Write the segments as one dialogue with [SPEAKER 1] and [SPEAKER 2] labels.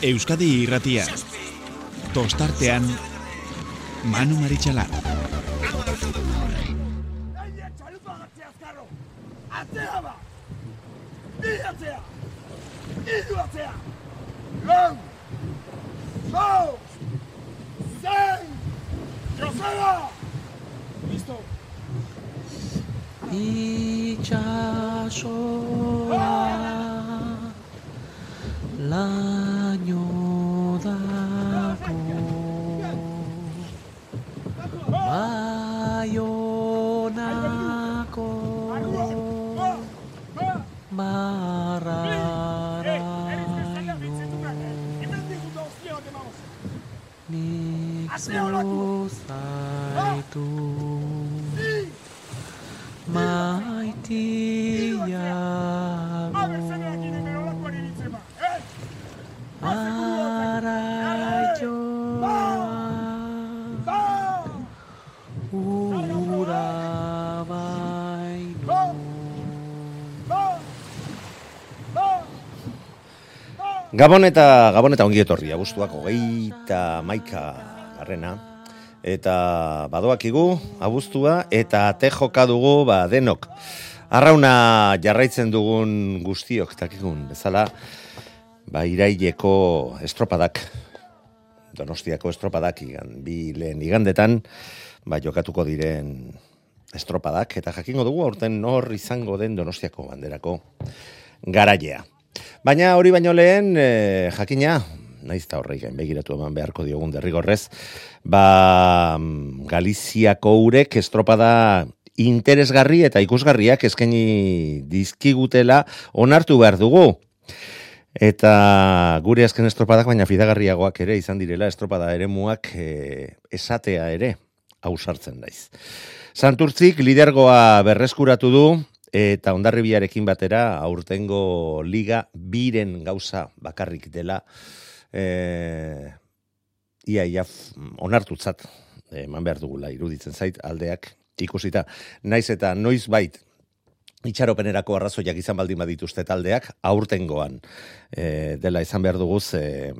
[SPEAKER 1] Euskadi irratia. Tostartean, Manu Maritxalar.
[SPEAKER 2] Atzea ba! Bi atzea! Iru atzea! Lau! Lau! Zein! Joseba! Listo!
[SPEAKER 3] Itxasoa laino Nik zozaitu maitiago Araioa ura baino
[SPEAKER 4] Gabon eta Gabon eta ongi etorri, abuztuak hogeita maika garrena. Eta badoakigu, abuztua, eta te joka dugu, ba, denok. Arrauna jarraitzen dugun guztiok, takikun, bezala, ba, iraileko estropadak, donostiako estropadak, igan, bi lehen igandetan, ba, jokatuko diren estropadak, eta jakingo dugu aurten nor izango den donostiako banderako garaia. Baina hori baino lehen, e, jakina, naiz eta horrei gain begiratu eman beharko diogun derrigorrez, ba, Galiziako urek estropada interesgarri eta ikusgarriak eskaini dizkigutela onartu behar dugu. Eta gure azken estropadak baina fidagarriagoak ere izan direla estropada eremuak e, esatea ere ausartzen naiz. Santurtzik lidergoa berreskuratu du eta ondarribiarekin batera aurtengo liga biren gauza bakarrik dela e, ia ia onartutzat eman behar dugula iruditzen zait aldeak ikusita. Naiz eta noiz bait itxaropenerako arrazoiak izan baldin badituzte taldeak, aurtengoan e, dela izan behar duguz, e,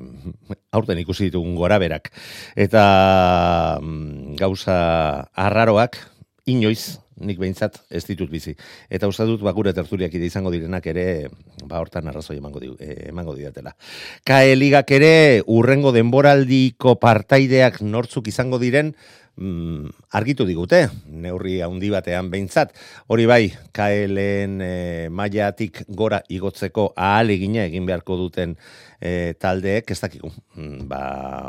[SPEAKER 4] aurten ikusi ditugun gora berak. Eta mm, gauza arraroak, inoiz, nik behintzat ez ditut bizi. Eta uste dut, ba, gure tertuliak ide izango direnak ere, ba, hortan arrazoi emango, di, eh, emango didatela. Kae ligak ere, urrengo denboraldiko partaideak nortzuk izango diren, mm, argitu digute, neurri handi batean behintzat. Hori bai, KLN e, mailatik gora igotzeko ahalegina egin beharko duten e, taldeek, ez dakigu, mm, ba,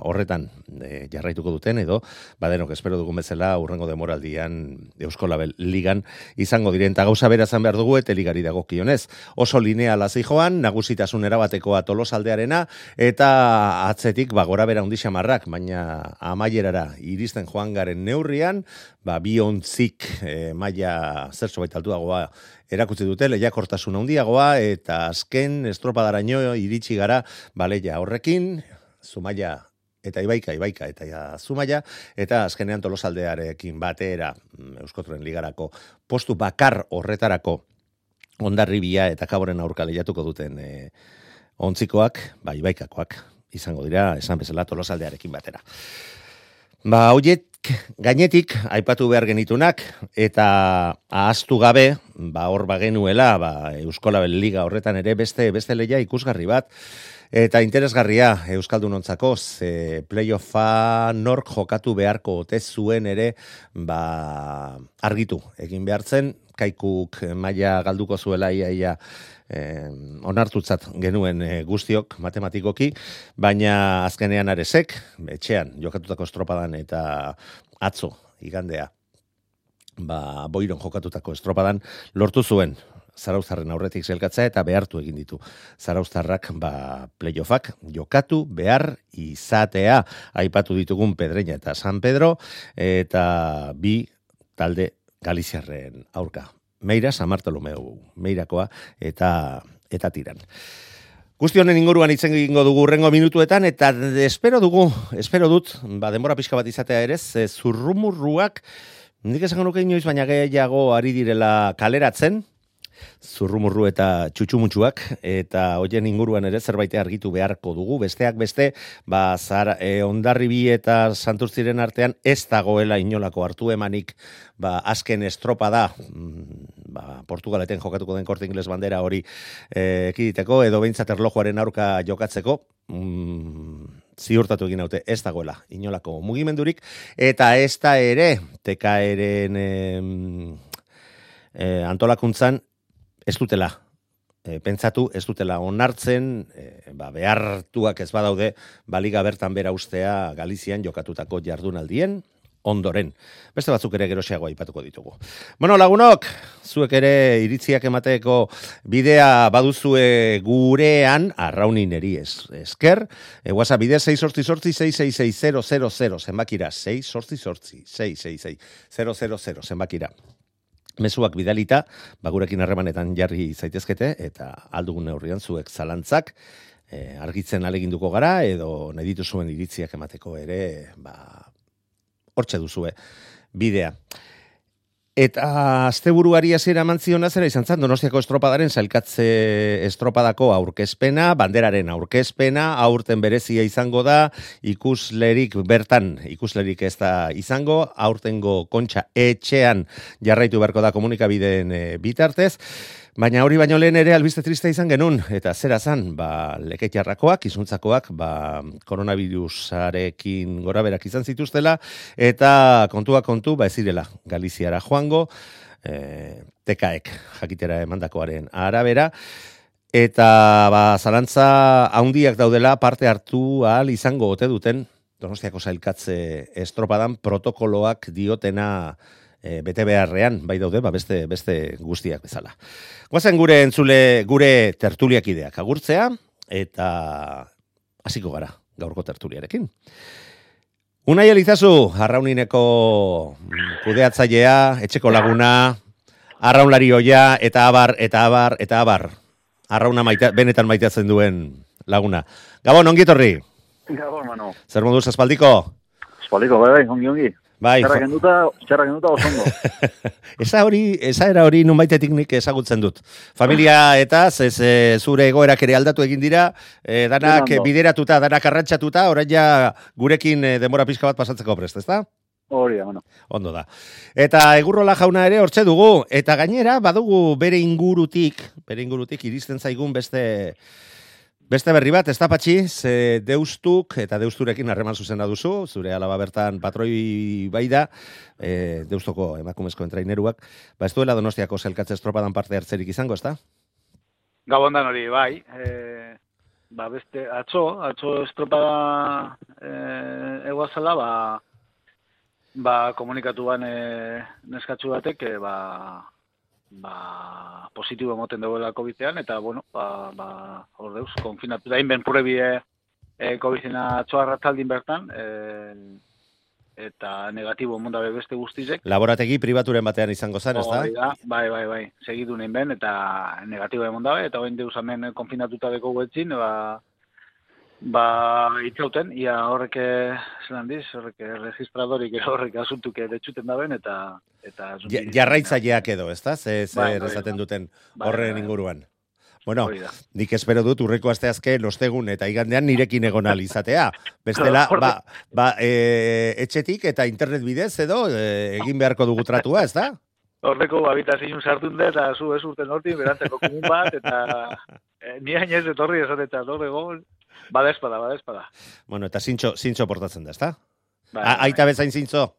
[SPEAKER 4] horretan e, jarraituko duten, edo, badenok espero dugun bezala, urrengo demoraldian Eusko Label ligan izango diren, eta gauza berazan behar dugu, eta ligari dago kionez. Oso lineala joan, nagusitasun erabatekoa tolosaldearena, eta atzetik, ba, gora bera hundi xamarrak, baina amaierara iristen joan garen neurrian, ba, bi ontzik e, maila zertxo baita altuagoa erakutsi dute lehiakortasun handiagoa eta azken estropadaraino iritsi gara baleia horrekin, Zumaia eta Ibaika, Ibaika eta ja, Zumaia, eta azkenean tolosaldearekin batera mm, Euskotren ligarako postu bakar horretarako ondarribia eta kaboren aurka lehiatuko duten e, ontzikoak, ba, Ibaikakoak izango dira, esan bezala tolosaldearekin batera. Ba, hoiet gainetik aipatu behar genitunak eta ahaztu gabe, ba hor bagenuela, ba Euskolabel Liga horretan ere beste beste leia ikusgarri bat. Eta interesgarria euskaldunontzako ze playoffa nork jokatu beharko ote zuen ere ba argitu egin behartzen. Kaikuk maila galduko zuela ia ia eh, onartutzat genuen eh, guztiok matematikoki, baina azkenean aresek, etxean jokatutako estropadan eta atzo igandea, ba, boiron jokatutako estropadan lortu zuen Zarauztarren aurretik zelkatzea eta behartu egin ditu. Zarauztarrak ba, playoffak jokatu behar izatea. Aipatu ditugun Pedreña eta San Pedro eta bi talde Galiziarren aurka. Meira, San Bartolomeu, Meirakoa eta eta tiran. Guzti honen inguruan itzen egingo dugu urrengo minutuetan, eta espero dugu, espero dut, ba, denbora pixka bat izatea ere, ze zurrumurruak, nik esango nuke inoiz, baina gehiago ari direla kaleratzen, zurrumurru eta txutxumutxuak, eta hoien inguruan ere zerbait argitu beharko dugu, besteak beste, ba, zara, e, ondarribi eta santurtziren artean ez dagoela inolako hartu emanik, ba, azken estropa da, mm, ba, Portugaleten jokatuko den korte ingles bandera hori e, ekiditeko, edo behintzat erlojuaren aurka jokatzeko, mm, ziurtatu egin haute ez dagoela inolako mugimendurik. Eta ez da ere tekaeren e, antolakuntzan ez dutela e, pentsatu ez dutela onartzen e, ba, behartuak ez badaude baliga bertan bera ustea Galizian jokatutako jardunaldien ondoren. Beste batzuk ere geroxeago aipatuko ditugu. Bueno, lagunok, zuek ere iritziak emateko bidea baduzue gurean, arraunin eri ez, esker, e, WhatsApp bide 6 sortzi sortzi 666 zenbakira, 6 sortzi sortzi 666 zenbakira. Mezuak bidalita, bagurekin harremanetan jarri zaitezkete, eta aldugun neurrian zuek zalantzak, e, argitzen aleginduko gara, edo nahi dituzuen iritziak emateko ere, ba, hortxe duzue bidea. Eta asteburuari hasiera mantziona zera izan zan, Donostiako estropadaren sailkatze estropadako aurkezpena, banderaren aurkezpena, aurten berezia izango da, ikuslerik bertan, ikuslerik ez da izango, aurtengo kontxa etxean jarraitu beharko da komunikabideen e, bitartez. Baina hori baino lehen ere albiste triste izan genun, eta zera zan, ba, leketxarrakoak, izuntzakoak, ba, koronavirusarekin gora berak izan zituztela, eta kontua kontu, ba, ezirela, Galiziara joango, e, tekaek jakitera emandakoaren arabera, eta ba, zalantza haundiak daudela parte hartu ahal izango ote duten, Donostiako zailkatze estropadan protokoloak diotena e, bete beharrean, bai daude, ba beste, beste guztiak bezala. Guazen gure entzule, gure tertuliak ideak agurtzea, eta hasiko gara gaurko tertuliarekin. Unai Elizazu, arraunineko kudeatzailea, etxeko laguna, arraunlari oia, eta abar, eta abar, eta abar. Arrauna maita, benetan maitatzen duen laguna. Gabon, ongi torri?
[SPEAKER 5] Gabon, mano.
[SPEAKER 4] Zer moduz espaldiko?
[SPEAKER 5] Espaldiko, bai, bai, ongi, ongi.
[SPEAKER 4] Bai,
[SPEAKER 5] Txarra genduta, txarra genduta osondo.
[SPEAKER 4] esa hori, esa era hori nunbaitetik nik ezagutzen dut. Familia eta ez e, zure egoerak ere aldatu egin dira, e, danak
[SPEAKER 5] Ondo.
[SPEAKER 4] bideratuta, danak arrantzatuta, orain ja gurekin e, denbora pixka bat pasatzeko prest, ezta?
[SPEAKER 5] Hori da, bueno.
[SPEAKER 4] Ondo da. Eta egurrola jauna ere hortze dugu, eta gainera badugu bere ingurutik, bere ingurutik iristen zaigun beste Beste berri bat, ez da patxi, ze deustuk eta deusturekin harreman zuzena duzu, zure alaba bertan patroi bai da, e, deustoko emakumezko entraineruak, ba ez duela donostiako zelkatze estropadan parte hartzerik izango, ez da?
[SPEAKER 5] Gabon dan hori, bai. E, ba, beste, atzo, atzo estropada e, eguazala, ba, ba, komunikatu ban e, neskatzu batek, e, ba, ba, positibo emoten dagoela COVID-ean, eta, bueno, ba, ba, hor deuz, konfinatu da, inben purebi e, e, COVID-ena atzoarratzaldin bertan, e, eta negatibo mondabe beste guztizek.
[SPEAKER 4] Laborategi pribaturen batean izango zen, ez da?
[SPEAKER 5] Bai, bai, bai, segidu nahin ben, eta negatibo emon dabe, eta hoen deus hemen konfinatuta deko guetzin, ba, ba, itzauten, ia horrek, eh, zelan diz, horrek eh, registradorik horrek asuntuke detxuten daben, eta... eta
[SPEAKER 4] Ja- Jarraitzaileak edo, ez da? Ze,
[SPEAKER 5] Bai,
[SPEAKER 4] zer
[SPEAKER 5] bai,
[SPEAKER 4] esaten
[SPEAKER 5] bai.
[SPEAKER 4] duten
[SPEAKER 5] Bai,
[SPEAKER 4] horren
[SPEAKER 5] bai.
[SPEAKER 4] inguruan. Bueno,
[SPEAKER 5] da.
[SPEAKER 4] nik espero dut urreko asteazken ostegun eta igandean nirekin egon izatea. Bestela, ba, ba e, etxetik eta internet bidez edo e, egin beharko dugu tratua, ez da?
[SPEAKER 5] Horreko, babita zinun sartun da, eta zu ez urten hortin, berantzeko komun bat, eta eh, ni hainez etorri esan eta horre egon, bada espada, bada espada.
[SPEAKER 4] Bueno, eta zintxo, zintxo portatzen da, ez da?
[SPEAKER 5] Bai,
[SPEAKER 4] A-
[SPEAKER 5] bai.
[SPEAKER 4] Aita bezain zintzo.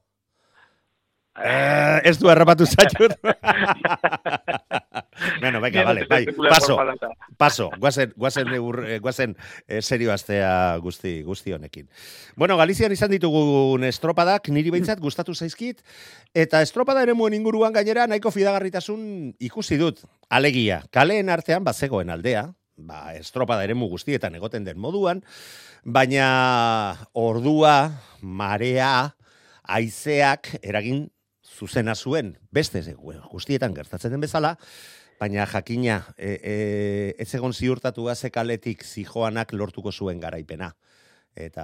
[SPEAKER 5] Eh,
[SPEAKER 4] ez du harrapatu zaitut. bueno, venga, vale, bai, paso, paso, guazen, guazen, eur, eh, guazen eh, serio astea guzti, guzti honekin. Bueno, Galizian izan ditugun estropadak, niri behintzat gustatu zaizkit, eta estropada ere muen inguruan gainera nahiko fidagarritasun ikusi dut. Alegia, kaleen artean bazegoen aldea, ba, estropada ere guztietan egoten den moduan, baina ordua, marea, haizeak eragin zuzena zuen, beste guztietan gertatzen den bezala, baina jakina, e, e, ez egon ziurtatua ze kaletik zijoanak lortuko zuen garaipena. Eta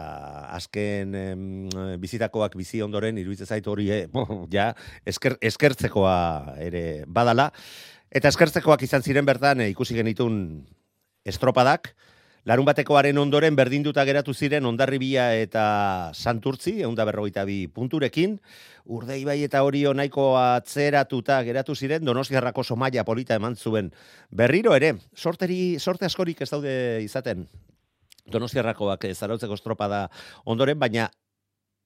[SPEAKER 4] azken em, bizitakoak bizi ondoren iruditzen zait hori, eh, ja, esker, eskertzekoa ere badala, Eta eskertzekoak izan ziren bertan e, ikusi genitun estropadak, Larun batekoaren ondoren berdinduta geratu ziren ondarribia eta santurtzi, eunda berrogeita bi punturekin, urdei bai eta hori nahiko atzeratuta geratu ziren, donostiarrako somaia polita eman zuen. Berriro ere, sorteri, sorte askorik ez daude izaten, donostiarrakoak zarautzeko estropada ondoren, baina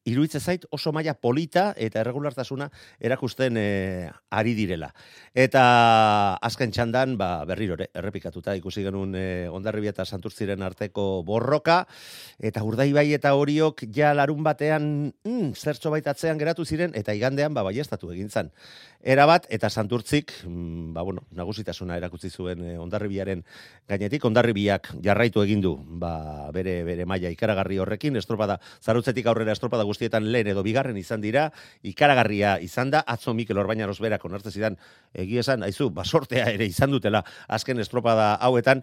[SPEAKER 4] iruitze zait oso maila polita eta erregulartasuna erakusten e, ari direla. Eta azken txandan, ba, berriro errepikatuta ikusi genuen e, ondarribia eta santurtziren arteko borroka, eta urdai bai eta horiok ja larun batean mm, zertxo baitatzean geratu ziren, eta igandean ba, baiestatu egin zan. Era bat, eta santurtzik, mm, ba, bueno, nagusitasuna erakutsi zuen e, ondarribiaren gainetik, ondarribiak jarraitu egin du ba, bere, bere maila ikaragarri horrekin, estropada, zarutzetik aurrera estropada guztietan lehen edo bigarren izan dira, ikaragarria izan da, atzo Mikel Orbaina berak onartze zidan, egia esan, aizu, basortea ere izan dutela azken estropada hauetan,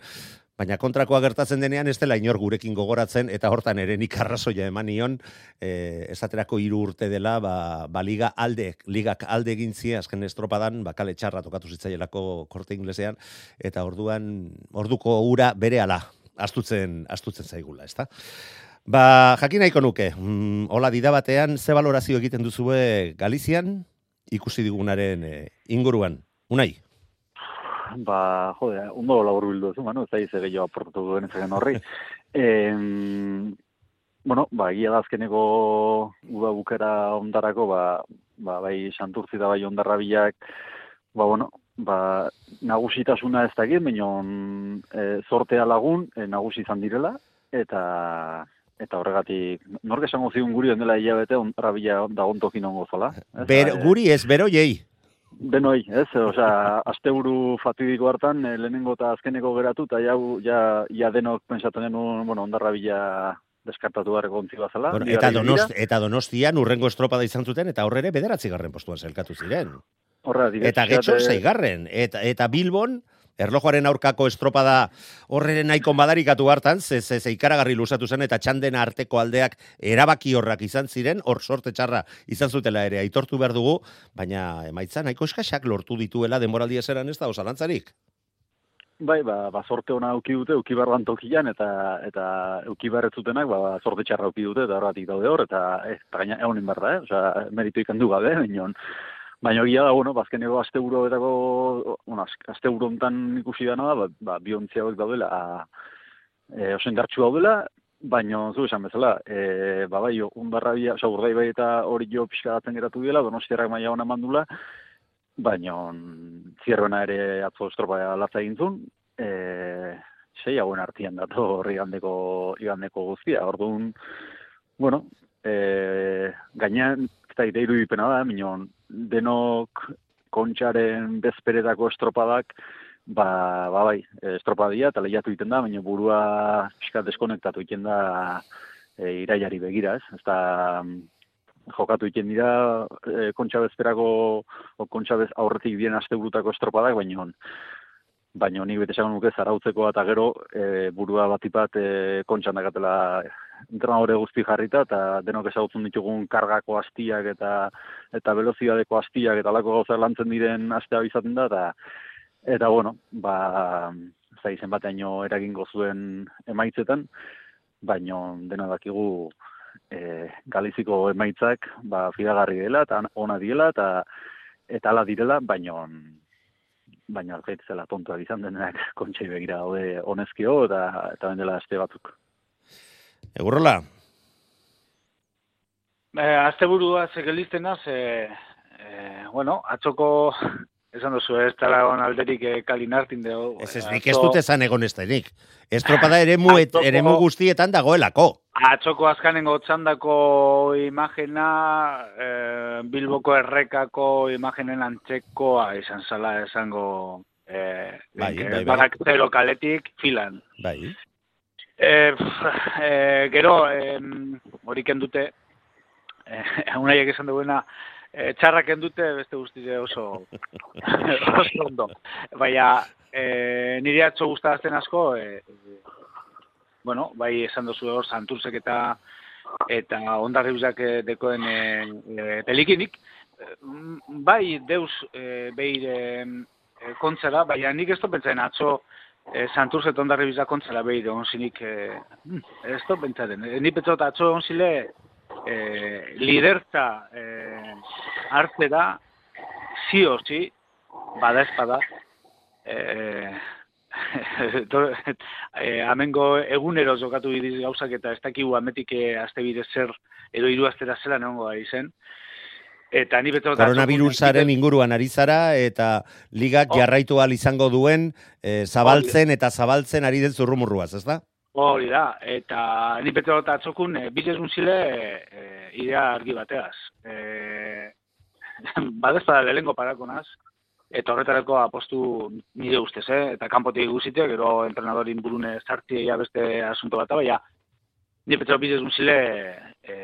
[SPEAKER 4] Baina kontrakoa gertatzen denean ez dela inor gurekin gogoratzen eta hortan ere nik arrazoia eman nion. E, esaterako hiru urte dela ba, ba liga alde, ligak alde egin azken estropadan ba, kale txarra tokatu zitzaielako korte inglesean eta orduan orduko ura bere ala astutzen, astutzen zaigula, ezta? Ba, jakin nahiko nuke, mm, hola dida batean, ze valorazio egiten duzue Galizian, ikusi digunaren e, inguruan, unai?
[SPEAKER 6] Ba, jode, ondo labur bildu zu, manu, ez da ize gehiago aportatu duen ez horri. e, bueno, ba, egia da azkeneko uda bukera ondarako, ba, ba, bai santurtzi da bai ondarra bilak, ba, bueno, ba, nagusitasuna ez da egin, baina e, zortea lagun, e, nagusi izan direla, eta eta horregatik, nork esango zigun guri ondela hilabete, ontra bila da ontokin ongo zola.
[SPEAKER 4] Ber, ba, guri ez, bero jei.
[SPEAKER 6] Benoi, ez, osea, asteburu fatidiko hartan, eh, lehenengo eta azkeneko geratu, eta ja, ja, ja denok pensatzen genuen, bueno, ondarra bila deskartatu gara gontzi bazala.
[SPEAKER 4] Bueno, eta, donost, eta donostian urrengo estropada izan zuten, eta horrere bederatzi garren postuan zelkatu ziren.
[SPEAKER 6] Horra,
[SPEAKER 4] eta getxo, zeigarren. Eta, eta Bilbon, erlojoaren aurkako estropada horreren nahiko madarikatu hartan, ze, ze, ze ikaragarri lusatu zen, eta txanden arteko aldeak erabaki horrak izan ziren, hor sorte txarra izan zutela ere, aitortu behar dugu, baina emaitza nahiko eskaxak lortu dituela denboraldi eseran ez da, osalantzarik?
[SPEAKER 6] Bai, ba, ba sorte ona auki dute, auki barban tokian, eta, eta auki barretzutenak, ba, sorte txarra auki dute, eta horretik daude hor, eta, eh, eta gaina egonin barra, eh? Osa, meritu ikandu gabe, minon, Baina egia da, bueno, bazkeneko aste uro betako, bueno, aste uro ikusi dana da, ba, ba biontzia hauek daudela, e, oso indartxu daudela, baina zu esan bezala, e, ba bai, undarra bia, oza, urdai bai eta hori jo pixka datzen geratu dela, donostiarrak maia hona mandula, baina zierroena ere atzo estropa latza egin zuen, e, sei hauen artian datu horri igandeko, igandeko guztia, orduan, bueno, e, gainean, eta ideiru ipena da, minon, denok kontxaren bezperetako estropadak, ba, ba bai, estropadia eta lehiatu egiten da, baina burua pixka deskonektatu egiten da e, iraiari begira, ez? Ez da, jokatu egiten dira e, kontxa bezperako, o kontxa bez aurretik bien aste burutako estropadak, baina baina nik bete esan nuke zarautzeko eta gero e, burua batipat e, kontxan dakatela entrenadore guzti jarrita eta denok ezagutzen ditugun kargako astiak eta eta veloziadeko astiak eta lako gauza lantzen diren astea bizaten da eta eta bueno, ba zai zen bateaino eragingo zuen emaitzetan, baino dena dakigu e, galiziko emaitzak ba fidagarri dela eta ona diela eta eta ala direla, baino baina algeit zela tontua izan denak kontxei begira daude honezkio eta eta bendela aste batzuk.
[SPEAKER 4] Egurrola?
[SPEAKER 5] Eh, azte burua zegelizten az, eh, eh, bueno, atxoko, esan duzu, ez tala egon alderik eh, kalin dugu.
[SPEAKER 4] Ez ez, nik ez dut ezan egon ez denik. Ez tropada ere mu, et, ere mu guztietan dagoelako.
[SPEAKER 5] Atxoko azkanengo txandako imagina, eh, bilboko errekako imaginen antxekoa izan zala esango eh, bai, bai, bai. kaletik filan.
[SPEAKER 4] Bai.
[SPEAKER 5] E, e, gero, e, hori kendute, e, unaiek esan duena, e, txarra kendute, beste guzti oso, oso ondo. Baina, e, nire atzo guztazten asko, e, bueno, bai esan duzu hor, santurzek eta eta ondarri uzak dekoen e, e, pelikinik, bai, deus, e, behir, e, kontzera, baina nik ez to pentsaen atzo e, Santur zeton darri biza kontzera behi de onzinik, e, ez to pentsaen. E, ni pentsot atzo onzile e, liderza e, arte da, zi o zi, bada espada, e, e, amengo egunero jokatu bidiz gauzak eta ez dakigu ametik e, azte bidez zer edo hiru astera zela neongo ari zen. Eta ni beto
[SPEAKER 4] Koronavirusaren inguruan ari zara eta ligak
[SPEAKER 5] Oh.
[SPEAKER 4] jarraitu ahal izango duen e, zabaltzen eta zabaltzen ari den zurrumurruaz, ez da?
[SPEAKER 5] Hori da, eta ni beto eta atzokun e, bidezun zile e, idea argi bateaz. E, Badezpada lehenko parakonaz, eta horretarako apostu nire ustez, eh? eta kanpotik guztiak, gero entrenadorin burune sartzi ja beste asunto bat, baina ni beto bidezun zile e,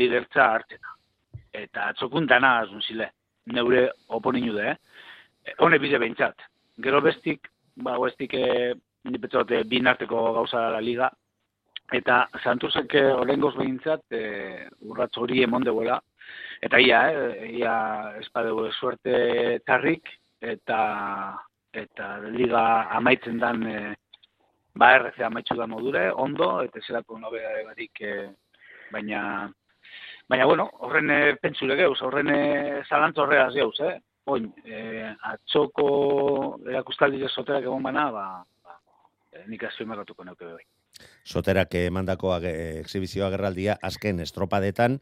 [SPEAKER 5] lidertza hartzena. Eta atzokun dana azun neure oponinu de, eh? Hone bide behintzat. Gero bestik, ba, bestik e, ni betzot e, bin arteko gauza da liga, eta Santuzek e, orengoz behintzat e, urratz hori emon deuela, eta ia, e, ia espadeu suerte tarrik, eta eta liga amaitzen dan e, ba RC amaitzu da modure, ondo, eta zelako nobedade barik, e, baina Baina, bueno, horren e, pentsure geuz, horren zalantza horreaz geuz, eh? Oin, e, atxoko erakustaldi soterak egon bana, ba, nik azpimarratuko neuke bai.
[SPEAKER 4] Soterak emandako age- exhibizioa gerraldia azken estropadetan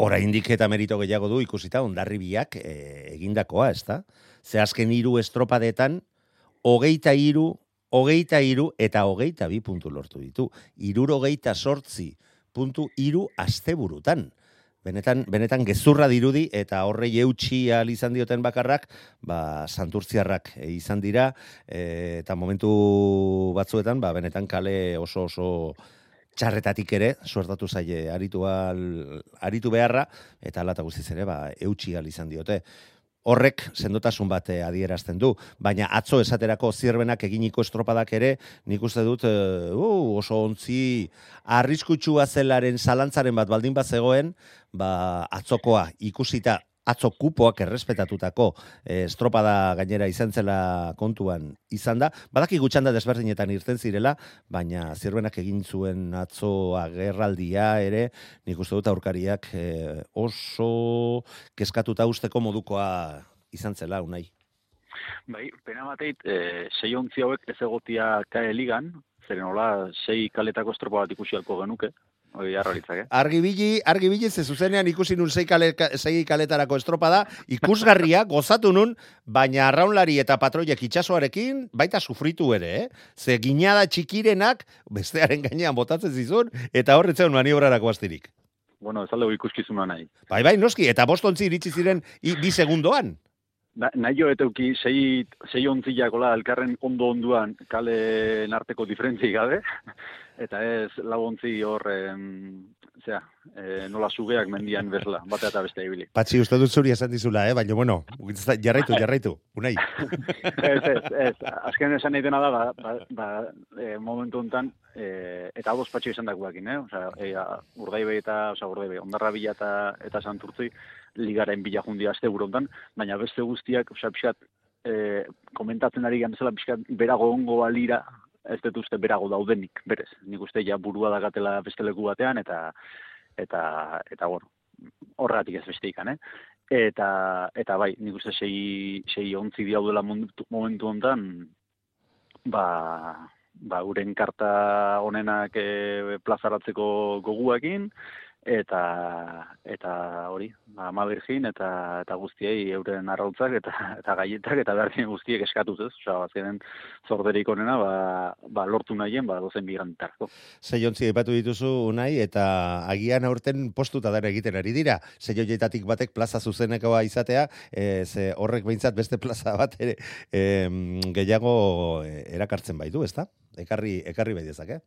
[SPEAKER 4] oraindik eta merito gehiago du ikusita ondarribiak e, egindakoa, ez da? Ze azken hiru estropadetan hogeita hiru, hogeita hiru eta hogeita bi puntu lortu ditu. Iruro hogeita sortzi puntu hiru asteburutan. Benetan, benetan gezurra dirudi eta horrei eutxi ahal izan dioten bakarrak, ba, santurtziarrak e, izan dira, e, eta momentu batzuetan, ba, benetan kale oso oso txarretatik ere, suertatu zaie aritu, al, aritu beharra, eta alata guztiz ere, ba, eutxi ahal izan diote. Horrek sendotasun bat eh, adierazten du, baina atzo esaterako zirbenak eginiko estropadak ere, nik uste dut eh, uh, oso ontzi arriskutsua zelaren zalantzaren bat baldin bat zegoen, ba, atzokoa ikusita atzo kupoak errespetatutako eh, estropada gainera izan zela kontuan izan da. Badaki gutxanda desberdinetan irten zirela, baina zirbenak egin zuen atzo agerraldia ere, nik uste dut aurkariak eh, oso keskatuta usteko modukoa izan zela, unai.
[SPEAKER 6] Bai, pena bateit, e, sei ontzi hauek ez egotia kae ligan, zeren hola, sei kaletako estropa bat ikusiako genuke, hori harraritzak, eh?
[SPEAKER 4] Argibili, argibili ze zuzenean ikusi nun sei, kale, sei kaletarako estropada, ikusgarria, gozatu nun, baina arraunlari eta patroiek itxasoarekin baita sufritu ere, eh? Ze ginada txikirenak bestearen gainean botatzen zizun, eta horretzen maniobrarako astirik.
[SPEAKER 6] Bueno, ez aldego ikuskizuna nahi.
[SPEAKER 4] Bai, bai, noski, eta bostontzi iritsi ziren i, bi segundoan.
[SPEAKER 6] Na, nahi jo eteuki sei, sei ontziakola elkarren ondo onduan kalen arteko diferentzi gabe, eta ez lau ontzi hor, em, zera, e, nola sugeak mendian bezala, batea eta beste ibili.
[SPEAKER 4] Patxi, uste dut zuri esan dizula, eh? baina bueno, jarraitu, jarraitu, unai.
[SPEAKER 6] ez, ez, ez, azken esan nahi dena da, ba, ba, ba e, momentu honetan, e, eta hau patxo izan dakuakin, eh? Osa, e, urdaibe eta, osa, urdaibe, ondarra bila eta, eta santurtzi, ligaren bila jundi azte honetan, baina beste guztiak, osa, pixkat, e, komentatzen ari gan bezala, pixkat, berago ongo alira, ez dut uste berago daudenik, berez. Nik uste ja burua dagatela beste leku batean, eta, eta, eta, bueno, horregatik ez beste ikan, eh? Eta, eta bai, nik uste sei, sei ontzi daudela momentu, momentu hontan, ba, ba, uren karta honenak e, plazaratzeko goguakin, eta eta hori, ba, ama birgin eta eta guztiei euren arrautzak eta eta gaietak eta berdin guztiek eskatuz, ez? Osea, azkenen zorderik onena ba, ba lortu nahien ba dozen bigantarko.
[SPEAKER 4] Sei ontzi aipatu dituzu unai eta agian aurten postuta dara egiten ari dira. Sei horietatik batek plaza zuzenekoa izatea, e, ze horrek behintzat beste plaza bat ere e, gehiago erakartzen baitu, ezta? Ekarri ekarri bai dezake.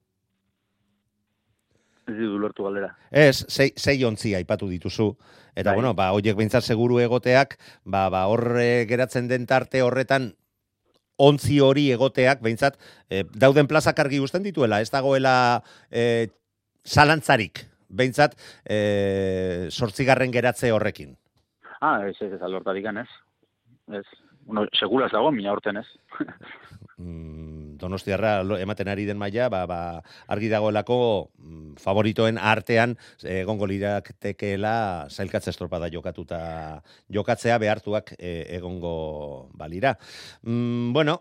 [SPEAKER 6] Ez ditu lortu galdera.
[SPEAKER 4] Ez, sei, sei ontzi aipatu dituzu. Eta,
[SPEAKER 6] Bai.
[SPEAKER 4] bueno, ba, horiek behintzat seguru egoteak, ba, ba, horre geratzen den tarte horretan ontzi hori egoteak, behintzat, e, dauden plazak argi guzten dituela, ez dagoela e, zalantzarik, behintzat, e, sortzigarren geratze horrekin.
[SPEAKER 6] Ah, ez, ez, ez, alortatik ez. Ez, bueno, segula ez dago, mina urten ez.
[SPEAKER 4] mm, Donostiarra ematen ari den maila, ba, ba, argi dagoelako mm, favoritoen artean egongo liratekeela zailkatze estropada jokatuta jokatzea behartuak e, egongo balira. Mm, bueno,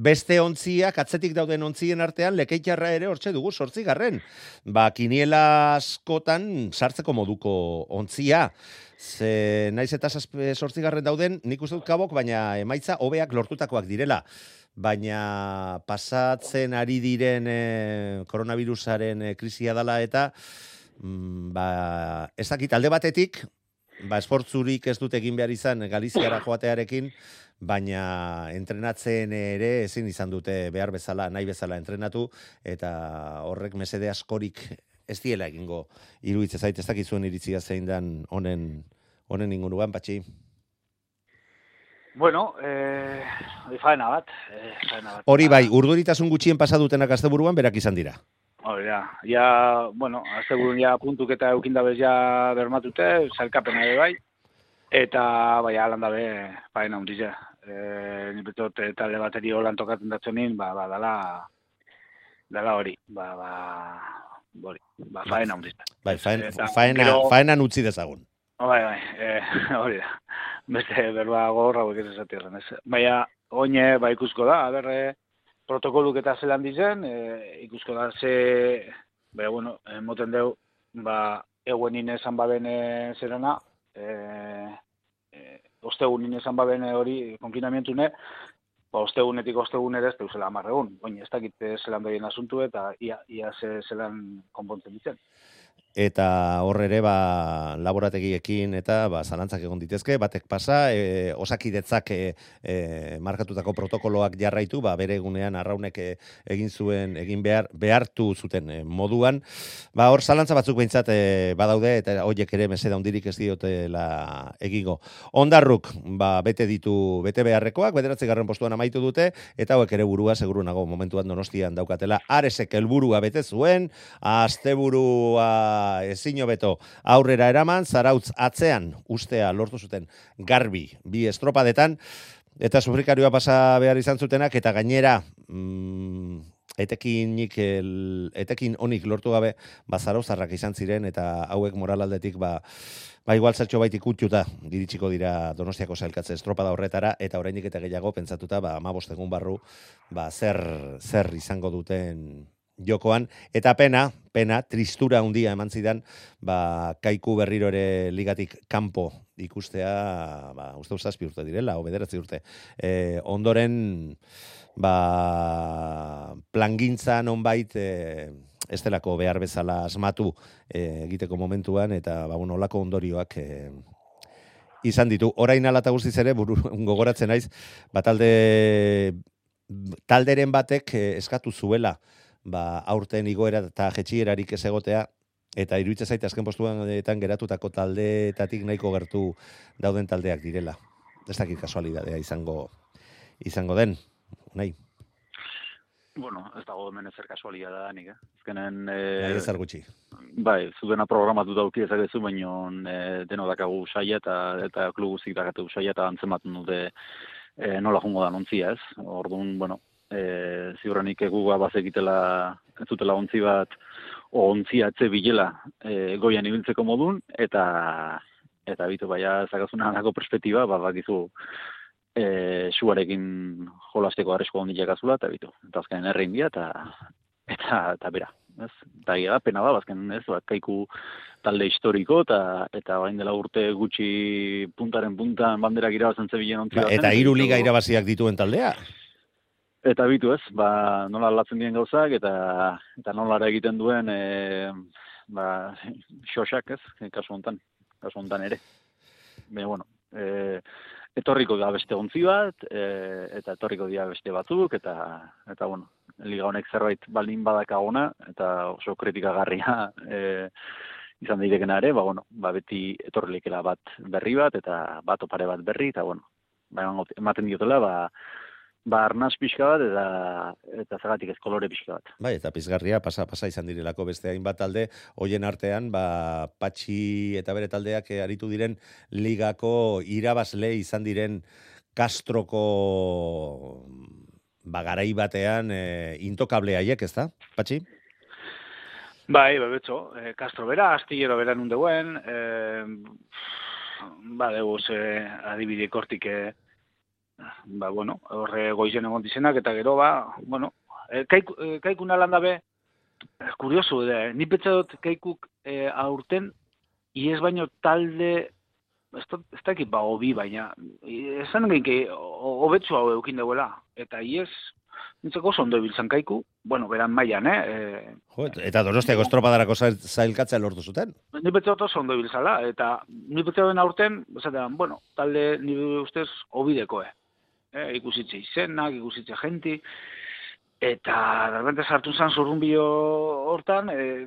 [SPEAKER 4] beste ontziak, atzetik dauden ontzien artean, lekeitxarra ere hortxe dugu, sortzigarren. Ba, kiniela askotan sartzeko moduko ontzia. Ze naiz eta sortzigarren dauden, nik uste dut kabok, baina emaitza hobeak lortutakoak direla. Baina pasatzen ari diren eh, koronavirusaren eh, krisia dala eta mm, ba, ez dakit alde batetik, ba, esportzurik ez dut egin behar izan Galiziara joatearekin, baina entrenatzen ere ezin izan dute behar bezala, nahi bezala entrenatu, eta horrek mesede askorik ez diela egingo iruditze zait, ez dakizuen iritzia zein dan honen, honen inguruan, patxi.
[SPEAKER 5] Bueno, eh, faena bat, eh, faena bat.
[SPEAKER 4] Hori bai, urduritasun gutxien pasadutenak asteburuan berak izan dira.
[SPEAKER 5] Hori da, ja, bueno, azte burun ja puntuk eta eukindabez ja bermatute, zailkapena ere bai, eta bai alan dabe, faena hundiz ja. E, ni betot, eh, talde bateri holan tokatzen datzenin, ba, ba, dala, dala hori, ba, ba, hori, ba, faena hundiz.
[SPEAKER 4] Bai, faena,
[SPEAKER 5] gero-
[SPEAKER 4] faenan utzi dezagun.
[SPEAKER 5] Bai, bai, eh, hori da. Beste berba gogorra hauek ez esatirren, ez. Baina, oine, ba, ikusko da, a ber, eh, protokoluk eta zelan dizen, eh, ikusko da ze, baina, bueno, moten deu, ba, eguen esan baben eh, zerana, eh, eh, ostegunin esan baben hori konfinamientune, ba, ostegunetik ostegunera ez deuzela amarregun. Oin, ez dakit zelan behien asuntu eta ia, ia ze, zelan konpontzen ditzen.
[SPEAKER 4] Eta hor ere ba, laborategiekin eta ba, zalantzak egon ditezke, batek pasa, e, osakidetzak e, e, markatutako protokoloak jarraitu, ba, bere egunean arraunek e, egin zuen, egin behar, behartu zuten e, moduan, ba, hor zalantza batzuk behintzat e, badaude, eta hoiek ere meseda hundirik ez diotela egingo. Ondarruk, ba, bete ditu, bete beharrekoak, bederatzi garren postuan amaitu dute, eta hauek ere burua, seguru nago, momentuan donostian daukatela, aresek helburua bete zuen, asteburua ezin hobeto aurrera eraman, zarautz atzean ustea lortu zuten garbi bi estropadetan, eta sufrikarioa pasa behar izan zutenak, eta gainera, mm, etekinik, el, etekin onik lortu gabe, ba, zarauzarrak izan ziren, eta hauek moralaldetik, ba, ba igual zertxo baitik utxuta, diritsiko dira Donostiako sailkatze estropada horretara, eta oraindik eta gehiago pentsatuta, ba, ama egun barru, ba, zer, zer izango duten jokoan, eta pena, pena, tristura handia eman zidan, ba, kaiku berriro ere ligatik kanpo ikustea, ba, uste zazpi urte direla, o bederatzi urte. E, ondoren, ba, plangintza nonbait, e, ez delako behar bezala asmatu e, egiteko momentuan, eta, ba, bueno, olako ondorioak e, izan ditu. Orain alata guztiz ere, buru, gogoratzen naiz, ba, talde, talderen batek eh, eskatu zuela, ba, aurten igoera eta jetxierarik ez egotea, eta iruditzen zaite azken postuetan geratutako taldeetatik nahiko gertu dauden taldeak direla. Ez dakit kasualidadea izango izango den, nahi,
[SPEAKER 6] Bueno, ez dago hemen ezer kasualia da nik, eh? Azkenen,
[SPEAKER 4] nahi
[SPEAKER 6] eh,
[SPEAKER 4] ezer gutxi.
[SPEAKER 6] bai, zudena programatu dauki ezagezu, baino e, deno dakagu saia eta eta klub guztik dakatu saia eta antzematen dute e, nola jungo da ontzia, ez? Orduan, bueno, e, ziurrenik egu bazekitela ez dutela ontzi bat o ontzia etze bilela e, goian ibiltzeko modun eta eta bitu baia zakazuna nako perspektiba, ba bakizu e, suarekin jolasteko arresko hondiak azula, eta bitu. Eta azkenen errein dira, eta, eta, eta bera. Ez? Eta da, pena da, azken ez, bat, kaiku talde historiko, eta, eta bain dela urte gutxi puntaren puntan banderak irabazen zebilen ontzi
[SPEAKER 4] Ba, eta hiru liga irabaziak dituen taldea.
[SPEAKER 6] Eta bitu ez, ba, nola aldatzen dien gauzak, eta, eta nola egiten duen, e, ba, xosak ez, kasu hontan, kasu hontan ere. Baina, bueno, e, etorriko da beste ontzi bat, e, eta etorriko dira beste batzuk, eta, eta bueno, liga honek zerbait baldin badakagona, eta oso kritikagarria e, izan daitekena ere, ba, bueno, ba, beti etorrilikela bat berri bat, eta bat opare bat berri, eta bueno, ba, ematen diotela, ba, ba arnaz pixka bat, eta, eta zagatik ez kolore pixka bat.
[SPEAKER 4] Bai, eta pizgarria pasa pasa izan direlako beste hainbat talde hoien artean, ba Patxi eta bere taldeak eh, aritu diren ligako irabazle izan diren Castroko ba, garai batean e, intokable haiek, ez da, Patxi?
[SPEAKER 5] Bai, betxo, e, Castro bera, astillero bera nun deuen, e, ba, dugu ze adibide kortik, e, ba, bueno, horre goizen egon dizenak, eta gero, ba, bueno, e, kaiku, e, kaikuna landa be, e, kuriosu, da, ni petsa dut kaikuk e, aurten, iez baino talde, ez da, ez dakit ba, hobi, baina, esan genki, hobetsu hau eukin duela, eta iez, nintzeko oso ondo ibiltzen kaiku, bueno, beran mailan, eh? E,
[SPEAKER 4] Jo, eta donostiako estropadarako zail- zailkatzea lortu zuten.
[SPEAKER 5] ni betze dut oso ondo ibiltzala, eta ni betze duen aurten, esatean, bueno, talde nire ustez obideko, eh? Eh ikusitze izenak, ikusitze jenti, eta derbente sartu zen zurrumbio hortan, e,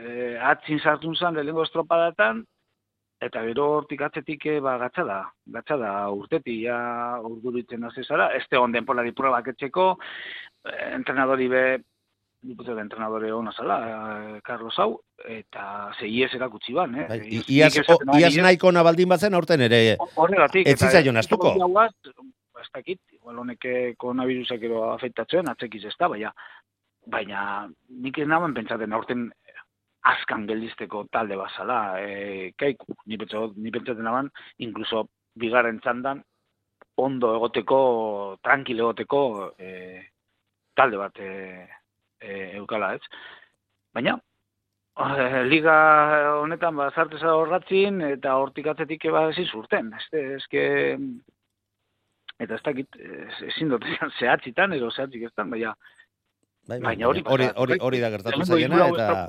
[SPEAKER 5] e, atzin sartu zen lehenengo estropadatan, eta gero hortik atzetik eh, ba, gatza da, gatza da urteti, ja urduritzen hasi zara, ez te onden polari probak etxeko, entrenadori be, diputatu entrenadore hona zala, Carlos Hau, eta zeiez erakutsi ban, eh?
[SPEAKER 4] Bai, Iaz, iaz nahiko nabaldin batzen aurten ere
[SPEAKER 5] Horregatik.
[SPEAKER 4] Ez zitzaion astuko.
[SPEAKER 5] Ez dakit, igual honek koronavirusak ero afektatzen, atzekiz ez da, baina, baina nik ez nagoen pentsaten aurten askan geldizteko talde bazala, e, kaiku, ni, pentsa, ni pentsaten nagoen, inkluso bigarren txandan, ondo egoteko, tranquil egoteko e, talde bat e, e, eukala, ez? Baina, eh, liga honetan ba sarteza horratzin eta hortik atzetik ba ezin zurten. Este eske eta ez dakit ez- ezin dut esan zehatzitan edo zehatzik eztan, baina
[SPEAKER 4] Bai, bai,
[SPEAKER 5] Baina hori
[SPEAKER 4] hori,
[SPEAKER 5] pasa-
[SPEAKER 4] hori, hori da gertatu zaiena, eta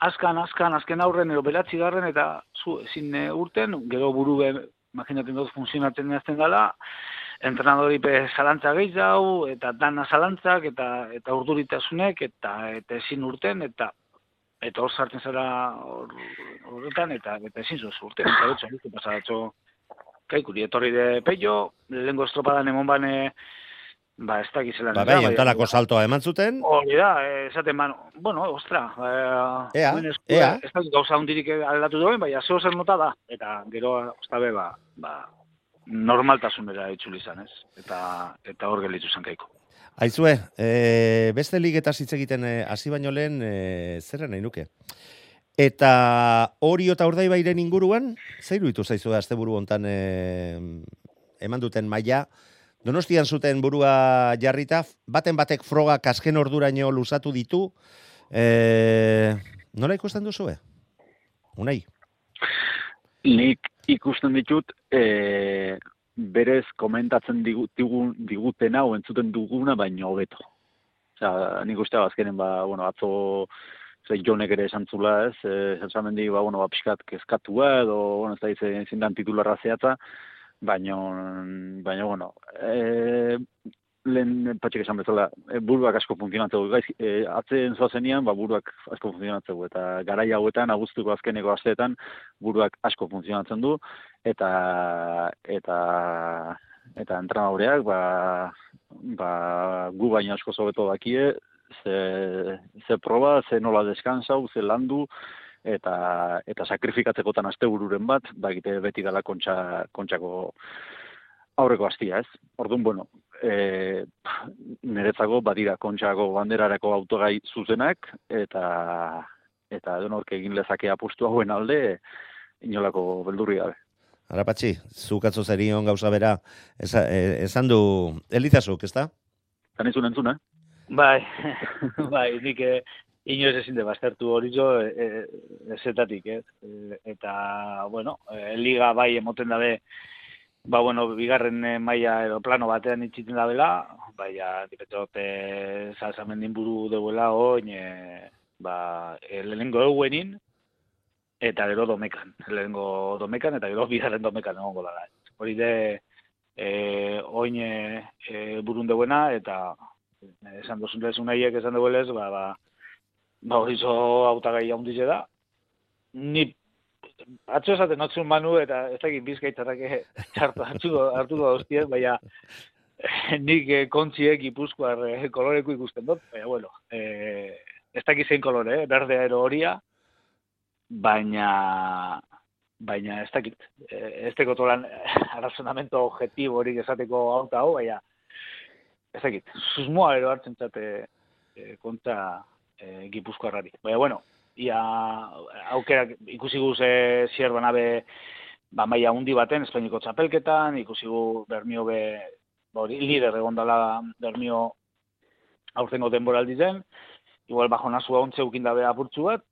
[SPEAKER 5] Azkan, azkan, azken aurren edo belatzi garren eta zu ezin eh, urten, gero buru be, imaginaten dut funtzionatzen azten dela, entrenadori pe zalantza gehiago, eta dana zalantzak, eta eta urduritasunek, eta eta ezin urten, eta eta hor sartzen zara hor- horretan, eta eta ezin zuz urten, eta ez pasadatxo, kaikuri, etorri de peio, lehengo estropadan emon bane, ba, ez dakizelan.
[SPEAKER 4] ba, bai, ontalako saltoa eman zuten,
[SPEAKER 5] Hori da, eh, esaten man, bueno, ostra, eh,
[SPEAKER 4] Ea,
[SPEAKER 5] hemen esku-
[SPEAKER 4] ea.
[SPEAKER 5] ez dakit gauza hundirik aldatu duen, baina zeo zer nota da, eta gero, ostabe, ba, ba, normaltasunera itzuli izan, ez? Eta, eta hor gelditu zen kaiko.
[SPEAKER 4] Aizue, e, beste ligetaz hitz egiten e, hasi baino lehen e, zerren nahi nuke. Eta hori eta urdaibairen inguruan, zeiru ditu zaizu asteburu hontan e, eman duten maila, Donostian zuten burua jarrita, baten batek frogak azken orduraino luzatu ditu, e, nola ikusten duzue? Unai?
[SPEAKER 6] Nik ikusten ditut, e, berez komentatzen digu, diguten hau entzuten duguna baino hobeto. Osea, nik uste azkenen ba, bueno, atzo ze jonek ere esan zula, ez, e, mendik, ba, bueno, ba, pixkat kezkatua, edo, bueno, ez da, izan zindan titularra zehatza, baino, baino, bueno, e, lehen patxik esan bezala, e, buruak asko funtzionatzeu, gaiz, e, atzen zoazenian, ba, buruak asko funtzionatzeu, eta garai hauetan, abuztuko azkeneko asteetan, buruak asko funtzionatzen du, eta, eta, eta entrenadoreak, ba, ba, gu baina asko zobeto dakie, ze, ze proba, ze nola deskansau, ze landu, eta eta sakrifikatzekotan astebururen bat, bakite beti dela kontxa, kontxako aurreko hastia, ez? Orduan, bueno, e, niretzako badira kontxako banderarako autogai zuzenak, eta eta edonork egin lezake apustu hauen alde, inolako beldurri gabe.
[SPEAKER 4] Arapatxi, zuk atzo zerion gauza bera, e, esan du Elizazuk, ez da?
[SPEAKER 6] Kanizun entzun, eh?
[SPEAKER 5] Bai, bai, nik eh, inoiz ezin de baztertu hori jo, e, e, ezetatik, ez? E, eta, bueno, e, liga bai emoten dabe, ba, bueno, bigarren eh, maila edo plano batean itxiten dabela, baina, dipetot, e, salsamendin buru deuela oin, e, ba, lehenengo euenin, eta gero domekan, lehenengo domekan, eta gero bigarren domekan egongo dara. Hori de, e, oin e, e, burun deuena, eta esan dozun lezun nahiek esan duelez, ba, ba, ba hori zo autagai handize da. Ni atzo esaten notzun manu eta ez dakit bizkaitzarrak txartu hartuko hartuko hostien, baina nik eh, kontziek ipuzkoar eh, koloreko ikusten dut, baina bueno, eh, ez dakit zein kolore, eh, berdea ero horia, baina baina ez dakit, eh, ez teko tolan razonamento objetibo horik esateko hau eta hau, baina ez dakit, susmoa ero hartzen zate eh, kontra eh, gipuzkoarrari. Baina, bueno, ia aukerak ikusi guz eh, zier banabe ba, maia hundi baten, Espainiko txapelketan, ikusi gu Bermio be, ba, hori, lider egon dela Bermio aurtengo denboraldi zen, igual bajo nasua ontze ukindabe apurtzu bat,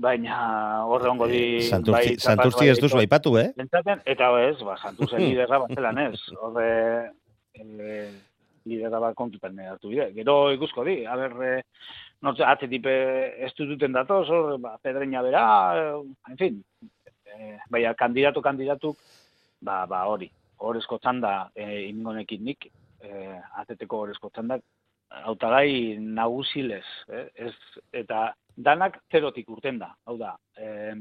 [SPEAKER 5] baina horre ongo di...
[SPEAKER 4] Eh, Santurtzi,
[SPEAKER 5] bai,
[SPEAKER 4] Santurtzi ez duzu aipatu, eh?
[SPEAKER 5] Pentsaten, eta ez, ba, Santurtzen liderra bat zelan ez. Horre, e, liderra bat kontutan hartu bide. Gero ikusko di, a ber, e, nortze, atzetipe ez duten datoz, hor, ba, pedreina bera, e, en fin, e, baina kandidatu kandidatuk, ba, ba, hori, horrezko txanda e, ingonekin nik, e, ateteko horrezko txandak, hautagai nagusilez, eh? ez, eta danak zerotik urten da, hau da, eh,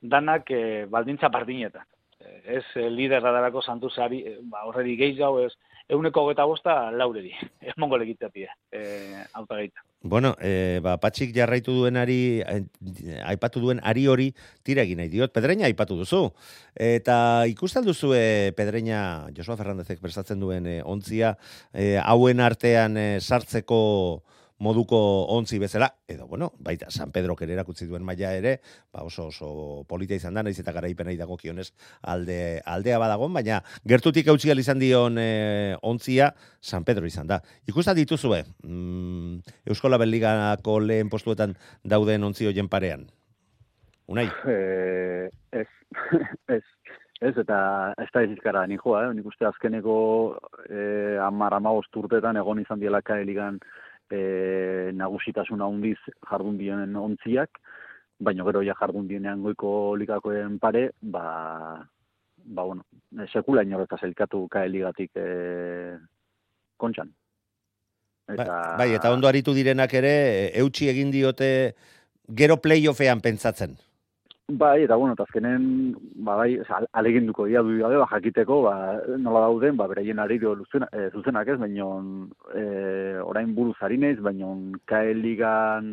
[SPEAKER 5] danak eh, baldintza pardinetan. Eh, ez eh, liderra darako santusari, eh, ba, horredi gehi jau, ez, euneko geta bosta lauredi, ez mongo legitatia, eh, hautagaita.
[SPEAKER 4] Bueno, e, ba, patxik jarraitu duenari, eh, aipatu duen ari hori tira egin nahi diot. Pedreña aipatu duzu. Eta ikusten duzu e, Pedreña, Josua Fernandezek prestatzen duen e, ontzia, e, hauen artean e, sartzeko moduko ontzi bezala, edo, bueno, baita, San Pedro erakutsi duen maila ere, ba oso oso polita izan da, naiz eta garaipena dago kionez alde, aldea badagon, baina gertutik eutzi izan dion e, ontzia San Pedro izan da. Ikusta dituzue, mm, Euskola Beligako lehen postuetan dauden ontzi hoien parean? Unai?
[SPEAKER 6] Eh, ez, ez, ez, eta ez da izizkara ni joa, eh? nik uste azkeneko eh, amar amagost urtetan egon izan diela kaeligan e, nagusitasuna handiz jardun dienen ontziak, baina gero ja jardun dienean goiko ligakoen pare, ba, ba bueno, sekula inorretaz elkatu kaeligatik e, kontxan.
[SPEAKER 4] Eta... Ba, bai, eta ondo aritu direnak ere, eutxi egin diote gero playoffean pentsatzen.
[SPEAKER 6] Bai, eta bueno, azkenen, ba, bai, aleginduko dia du gabe, ba, jakiteko, ba, nola dauden, ba, beraien ari dio luzena, e, zuzenak ez, baina e, orain buruz harinez, baina kae ligan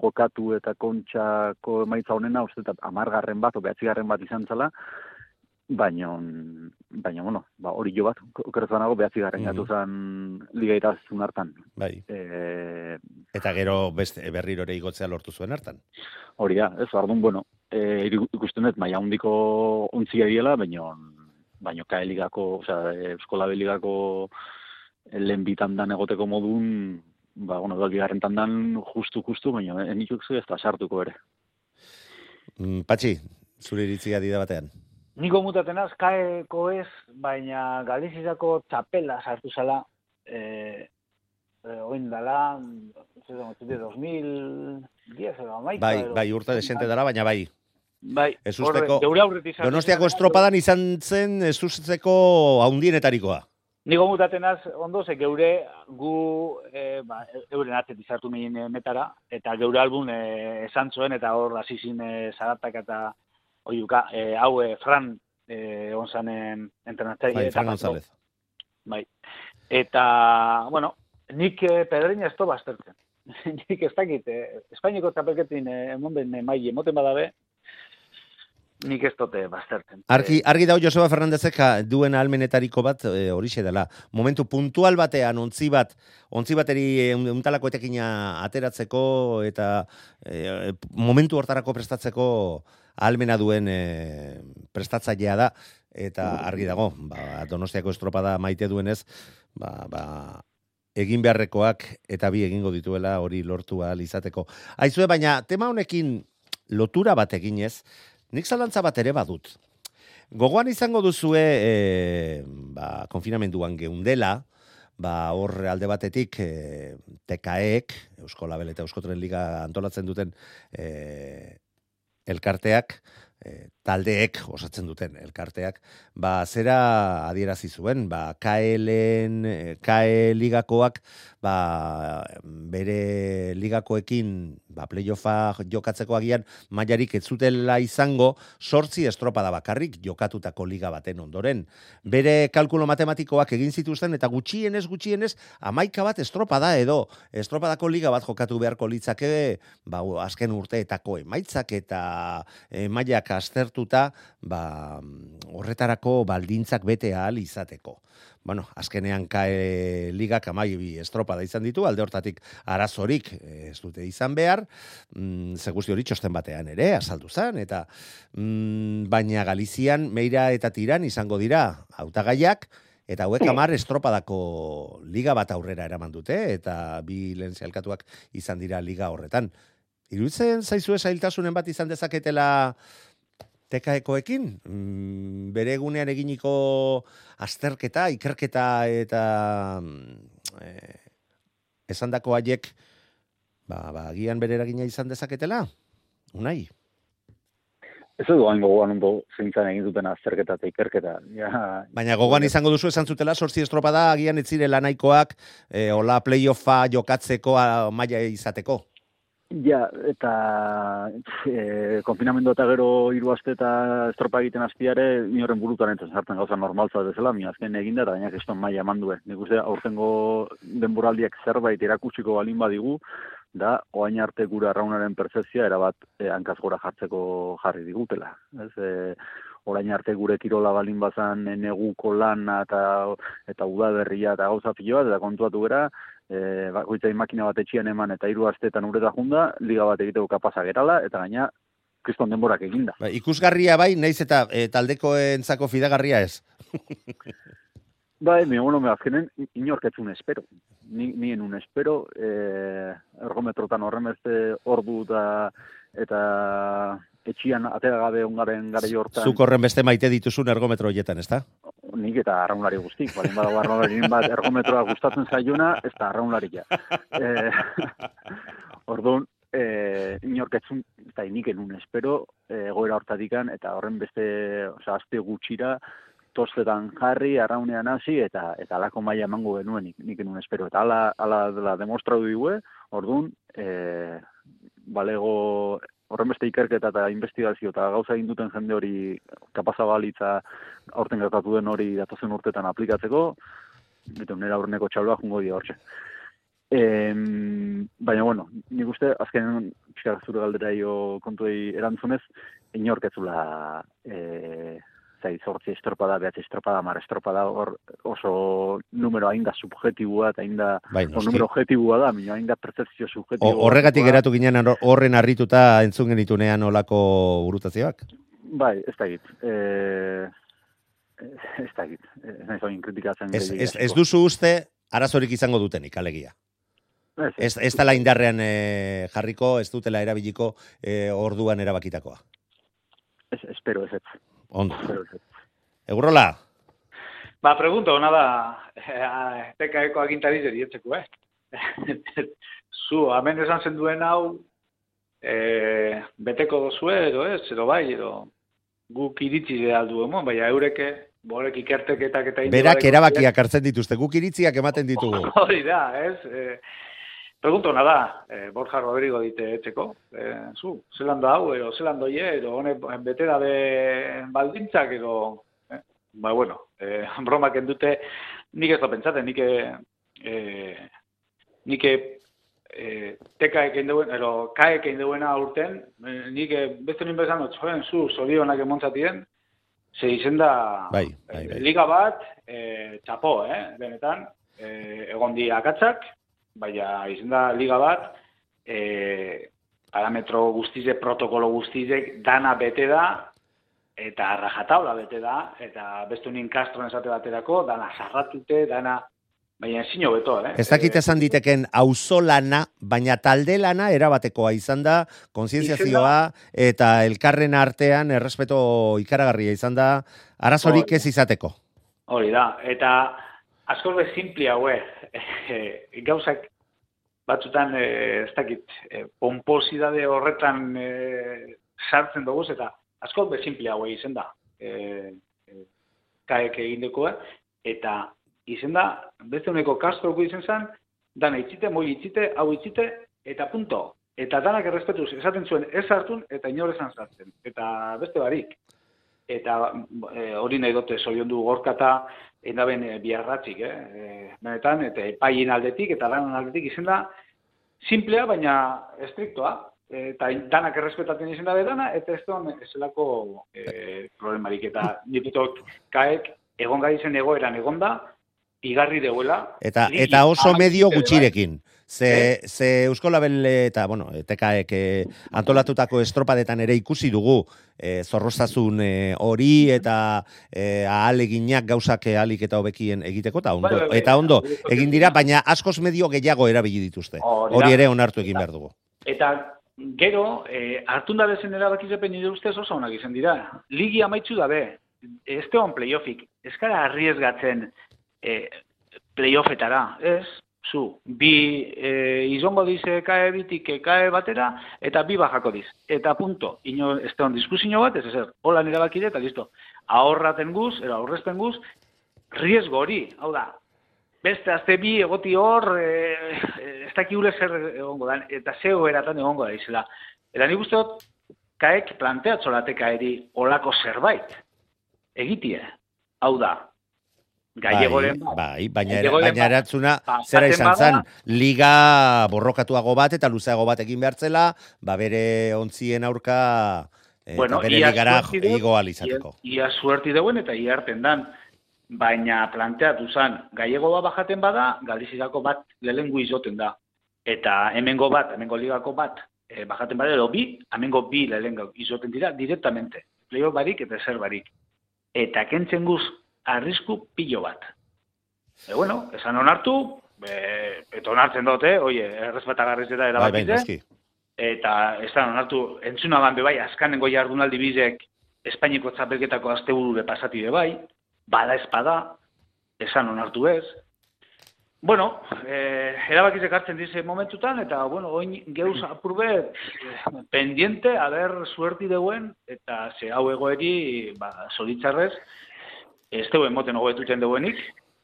[SPEAKER 6] jokatu eta kontxako emaitza honena, uste, eta amargarren bat, o behatzigarren bat izan zala, baina, baina, bueno, ba, hori jo bat, okerezu nago, behatzigarren mm. gatu zen liga itazun hartan.
[SPEAKER 4] Bai. E, eta gero beste berrirore igotzea lortu zuen hartan.
[SPEAKER 6] Hori da, ez, ardun, bueno, e, ikusten dut maila hondiko ontzia diela, baino baino kaeligako, osea, eskola beligako lehen bitan dan egoteko modun, ba, bueno, da bigarren tandan justu justu, baino enikuk zu ez da sartuko ere.
[SPEAKER 4] Mm, patxi, zure iritzia dida batean.
[SPEAKER 5] Niko mutaten az, kaeko ez, baina Galizizako txapela sartu zala, e, e, oin dala, 2010 edo amaika.
[SPEAKER 4] Bai, bai, urte desente dara, baina bai.
[SPEAKER 5] Bai,
[SPEAKER 4] ez usteko, donostiako estropadan izan zen ez usteko haundienetarikoa.
[SPEAKER 5] Nigo mutatenaz, ondo, ze geure gu, e, ba, euren atzet izartu mehin metara, eta geure albun e, esan zuen, eta hor azizin e, zaratak eta oiuka, e, hau e, Fran e, onzanen entrenatzai.
[SPEAKER 4] Bai, Fran González.
[SPEAKER 5] Bai. Eta, bueno, nik e, pedreina ez to baztertzen. nik ez dakit, e, Espainiko txapelketin e, emonden e, mai emoten badabe, nik ez dote baztertzen.
[SPEAKER 4] Argi, argi dau Joseba Fernandezek duen almenetariko bat e, horixe dela. Momentu puntual batean ontzi bat, ontzi bateri untalako etekina ateratzeko eta e, momentu hortarako prestatzeko almena duen e, prestatzailea da eta argi dago, ba, donostiako estropada maite duenez, ba, ba, egin beharrekoak eta bi egingo dituela hori lortu ahal izateko. Aizue, baina tema honekin lotura bat eginez, Nik zalantza bat ere badut. Gogoan izango duzue, e, ba, konfinamenduan geundela, ba, hor alde batetik e, TKEek, Eusko Label eta Euskotren Liga antolatzen duten e, elkarteak, e, taldeek osatzen duten elkarteak, ba, zera adierazi zuen, ba, KLen, KE ligakoak, ba, bere ligakoekin ba, playoffa jokatzeko agian mailarik ez zutela izango sortzi estropada bakarrik jokatutako liga baten ondoren. Bere kalkulo matematikoak egin zituzten eta gutxienez gutxienez amaika bat estropada edo estropadako liga bat jokatu beharko litzake ba, azken urteetako emaitzak eta e, mailak aztertuta ba, horretarako baldintzak bete ahal izateko. Bueno, azkenean kae ligak amai bi estropada izan ditu, alde hortatik arazorik eh, ez dute izan behar, mm, ze guzti hori txosten batean ere, azaldu zen, eta mm, baina Galizian, meira eta tiran izango dira hautagaiak, eta hauek amar estropadako liga bat aurrera eraman dute, eta bi lehen zehalkatuak izan dira liga horretan. Iruditzen zaizu zailtasunen bat izan dezaketela tekaekoekin? Mm, bere egunean eginiko azterketa, ikerketa eta eh, esandako haiek ba, ba, agian bere eragina izan dezaketela? Unai?
[SPEAKER 6] Ez edo hain gogoan ondo zeintzan egin duten azterketa eta ikerketa. Ja,
[SPEAKER 4] Baina gogoan izango duzu esan zutela, sortzi estropada agian ez zirela nahikoak, eh, hola playoffa jokatzeko a, maila izateko.
[SPEAKER 6] Ja, eta e, konfinamendu eta gero hiru aste eta estropa egiten azpiare, inoren burutan entzen sartzen gauza normaltza bezala, mi azken eginda eta gainak eston maila eman due. Nik uste, aurtengo denboraldiak zerbait erakutsiko balin badigu, da, oain arte gure arraunaren percepzia erabat e, hankaz gora jartzeko jarri digutela. Ez, e, orain arte gure kirola balin bazan e, neguko lana eta eta udaberria eta gauza bat, eta kontuatu gera, e, bakoitzai makina bat etxian eman eta hiru asteetan ureta junda, liga bat egiteko kapasa gerala, eta gaina kriston denborak eginda.
[SPEAKER 4] Ba, ikusgarria bai, naiz eta e, taldekoentzako fidagarria ez.
[SPEAKER 6] Bai, mi bueno, me azkenen inorketzun espero. Ni ni un espero, eh ergometrotan horremeste ordu eta eta etxian atera gabe ongaren garai hortan.
[SPEAKER 4] Zuk horren beste maite dituzun ergometro hoietan, ezta?
[SPEAKER 6] Nik eta arraunlari guztik, balen badago arraunlari bat ergometroa gustatzen zaiona, ez da arraunlaria. Eh, orduan, eh, inorketzun, eta nik enun espero, eh, goera hortatikan, eta horren beste, oza, azte gutxira, tostetan jarri, arraunean hasi, eta eta alako maila emango genuen nik, nik enun espero. Eta ala, ala dela demostratu digue, orduan, eh, balego horren beste ikerketa eta investigazio eta gauza egin duten jende hori kapaza balitza aurten gertatu den hori datozen urtetan aplikatzeko, eta nera aurreneko txaloa jungo dira hortxe. Em, baina, bueno, nik uste, azken pixka zure galdera jo kontuei erantzunez, inorketzula e, zai, zortzi estropada, behatzi estropada, mar estropada, hor oso numero hain da subjetibua, eta hain da,
[SPEAKER 4] Bai,
[SPEAKER 6] numero objekibua da, minio hain da percepzio subjetibua.
[SPEAKER 4] Horregatik geratu ginen hor- horren harrituta entzun genitunean olako burutazioak?
[SPEAKER 6] Bai, ez da egit. E, ez da egit. Ez nahi zoin kritikatzen.
[SPEAKER 4] Ez, ez, ez duzu uste arazorik izango dutenik, alegia.
[SPEAKER 6] Ez,
[SPEAKER 4] Ez, ez dela indarrean eh, jarriko, ez dutela erabiliko eh, orduan erabakitakoa.
[SPEAKER 6] ez, espero ez ez.
[SPEAKER 4] Ondo.
[SPEAKER 6] Espero ez ez.
[SPEAKER 4] Egurola,
[SPEAKER 5] Ba, pregunto, nada, eh, tekaeko agintari zerietzeko, eh? Zu, hemen esan zen duen hau, eh, beteko dozue, edo ez, edo bai, edo guk iritzi de aldu emon, baina eureke, borek ikerteketak eta
[SPEAKER 4] berak erabakiak hartzen dituzte, guk iritziak ematen ditugu.
[SPEAKER 5] Hori da, ez? Eh, pregunto nada, eh, Borja Rodrigo dite etxeko, eh, zu, zelan da hau, edo zelan doie, edo hone bete dabe baldintzak, edo, eh? ba, bueno, eh, bromak endute, nik ez da pentsaten, nik, eh, eh, nik eh, teka ekin duen, edo kae ekin duena urten, eh, nik eh, beste nien bezan, joen, zu, zorionak emontzatien, ze izen da,
[SPEAKER 4] Bai, bai, bai.
[SPEAKER 5] liga bat, eh, txapo, eh, benetan, eh, egon di akatzak, baina izen da liga bat, eh, parametro guztize, protokolo guztizek, dana bete da, eta rajatabla bete da, eta bestu nien kastron esate baterako, dana sarratute, dana, baina ezin beto, eh?
[SPEAKER 4] Ez dakit esan diteken auzolana, baina talde lana erabatekoa izan da, kontzientziazioa eta elkarren artean errespeto ikaragarria izan da, arazorik ez izateko.
[SPEAKER 5] Hori da, eta askor be simple haue, e, gauzak batzutan, e, ez dakit, e, pomposidade horretan e, sartzen dugu, eta askor be simple haue izen da, e, e, kaek egindekoa, eta izen da, beste uneko kastroko izen zen, dana itzite, moi itzite, hau itzite, eta punto. Eta danak errespetuz, esaten zuen ez hartun, eta inor esan sartzen. Eta beste barik. Eta e, hori nahi dute zoriondu gorkata, endaben e, biarratzik, eh? E, benetan, eta epaien aldetik, eta lanan aldetik izen da, simplea, baina estriktoa. eta danak errespetatzen izan da dana, eta ez da ezelako e, problemarik. Eta nipetok kaek egon gai zen egoeran egonda, igarri deuela.
[SPEAKER 4] Eta, eta oso medio gutxirekin. Ze, ze Eusko Label eta, bueno, tekaek eh, antolatutako estropadetan ere ikusi dugu eh, zorroztasun eh, hori eta eh, ahaleginak gauzak eh, ahalik eta hobekien egiteko, eta ondo,
[SPEAKER 5] Bai, bai, bai.
[SPEAKER 4] eta ondo egin dira, baina askoz medio gehiago erabili dituzte.
[SPEAKER 5] Hori
[SPEAKER 4] ere onartu egin behar dugu.
[SPEAKER 5] Eta gero, e, hartun da bezen erabakizepen nire ustez oso onak izan dira. Ligi amaitzu dabe, ez teon playoffik, ez gara arriesgatzen e, playoffetara, ez? Zu, bi e, izongo dize kae bitik kae batera, eta bi bajako diz. Eta punto, ino, ez teon diskusio bat, ez ezer, holan erabakide eta listo. Ahorraten guz, era aurrezten guz, riesgo hori, hau da, beste azte bi egoti hor, e, e, ez dakigule zer egongo da, eta zeo eratan egongo da izela. Eta nik uste dut, kaek planteatzolate kaeri olako zerbait, egitie. Hau da, gallegoren
[SPEAKER 4] bai, bai, baina,
[SPEAKER 5] Gallegoren
[SPEAKER 4] baina
[SPEAKER 5] bat.
[SPEAKER 4] eratzuna
[SPEAKER 5] Ba,
[SPEAKER 4] zera izan zen, liga borrokatuago bat eta luzeago bat egin behartzela, ba bere ontzien aurka eta
[SPEAKER 5] Bueno,
[SPEAKER 4] bere
[SPEAKER 5] ia
[SPEAKER 4] ligara igo alizateko.
[SPEAKER 5] Ia, ia suerti deuen eta iarten dan. Baina planteatu zan, gallegoa bajaten bada, galizizako bat lehengu izoten da. Eta hemengo bat, hemengo ligako bat, e, bajaten bada, edo bi, hemengo bi lehengu izoten dira directamente. Playoff barik eta zer barik. Eta kentzen guz, arrisku pilo bat. E, bueno, esan onartu, e, eta onartzen dute, oie, errespetagarriz eta
[SPEAKER 4] Bai, bai, noski.
[SPEAKER 5] eta da onartu, entzuna ban bai, azkanengo jardunaldi bizek Espainiko txapelketako asteburure pasati be bai, bada espada, esan onartu ez. Bueno, eh, erabakizek hartzen dize momentutan, eta, bueno, oin geuz apurbe pendiente, haber suerti deuen, eta ze hau egoeri, ba, zoritzarrez, ez deuen moten hobetutzen deuenik,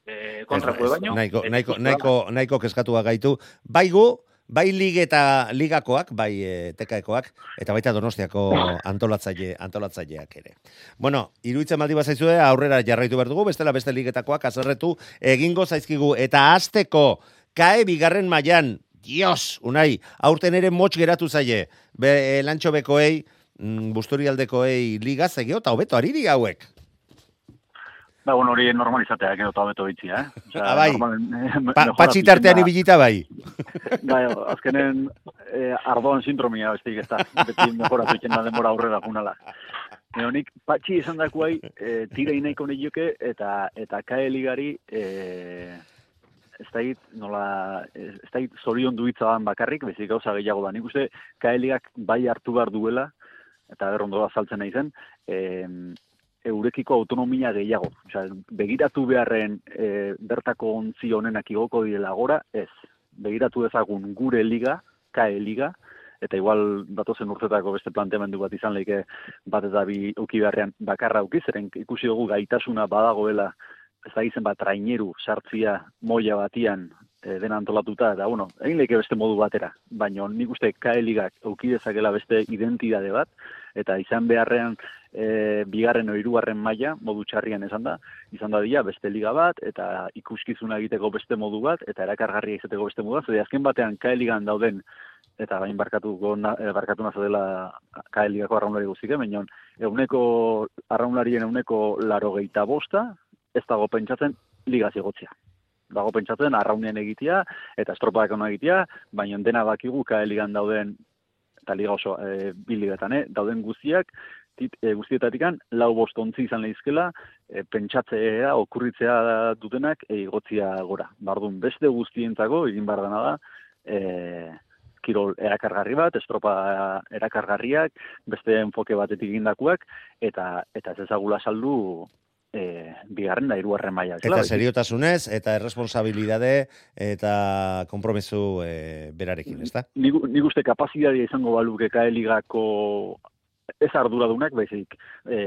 [SPEAKER 5] eh, kontrako
[SPEAKER 4] ez,
[SPEAKER 5] baino.
[SPEAKER 4] Nahiko, nahiko,
[SPEAKER 5] justu
[SPEAKER 4] nahiko, nahiko keskatua gaitu. Bai gu, bai lig eta ligakoak, bai e, tekaekoak, eta baita donostiako antolatzaile, antolatzaileak ere. Bueno, iruditzen maldi bazaizue, aurrera jarraitu behar dugu, bestela beste ligetakoak azerretu egingo zaizkigu. Eta azteko, kae bigarren mailan Dios, unai, aurten ere motx geratu zaie, be, e, lantxo bekoei, mm, busturialdekoei ligaz egio, eta hobeto ariri hauek.
[SPEAKER 6] Ba, bueno, hori normalizatea, gero eta hobeto bitzia, eh? Osea,
[SPEAKER 4] Ah, bai.
[SPEAKER 6] normal-
[SPEAKER 4] Pa, patxitartean ibilita bai.
[SPEAKER 6] Bai, azkenen eh, ardoan sindromia besteik ez da. Beti mejoratu da denbora aurrera junala. Neonik, patxi esan dakuai, eh, tira inaiko nioke eta eta kae ligari eh, ez da hit, nola, ez da hit zorion duitzaban bakarrik, bezik gauza gehiago da. Nik uste kae ligak bai hartu behar duela, eta berrondo azaltzen nahi zen, eh, eurekiko autonomia gehiago. Osea, begiratu beharren e, bertako ontzi honenak igoko direla gora, ez. Begiratu dezagun gure liga, kae liga, eta igual datozen urtetako beste planteamendu bat izan leike bat eta bi uki beharrean bakarra uki, zeren ikusi dugu gaitasuna badagoela ez da izen bat traineru sartzia moia batian e, dena antolatuta, eta bueno, egin leike beste modu batera, baina nik uste kae ligak euki dezakela beste identidade bat, eta izan beharrean e, bigarren hirugarren maila modu txarrian esan da, izan da dia beste liga bat eta ikuskizuna egiteko beste modu bat eta erakargarria izateko beste modu bat, zede azken batean kae ligan dauden eta bain barkatuko na, eh, barkatu nazo dela kae ligako arraunlari guztike, baina euneko arraunlarien euneko laro geita bosta, ez dago pentsatzen liga zigotzea. Dago pentsatzen arraunean egitea eta estropadak ona egitea, baina dena bakigu kae ligan dauden eta liga oso e, bi ligatan, eh, dauden guztiak tit, e, guztietatikan lau bost ontzi izan lehizkela, e, pentsatzea, okurritzea dutenak e, igotzia gora. Bardun, beste guztientzako egin behar dena da, e, kirol erakargarri bat, estropa erakargarriak, beste enfoke batetik egindakoak, eta eta ez ezagula saldu e, bigarren da hirugarren maila.
[SPEAKER 4] Eta seriotasunez, eta erresponsabilidade, eta kompromisu e, berarekin, ezta?
[SPEAKER 6] nik, nik uste kapazitatea izango baluke kae ligako ez arduradunak, baizik e,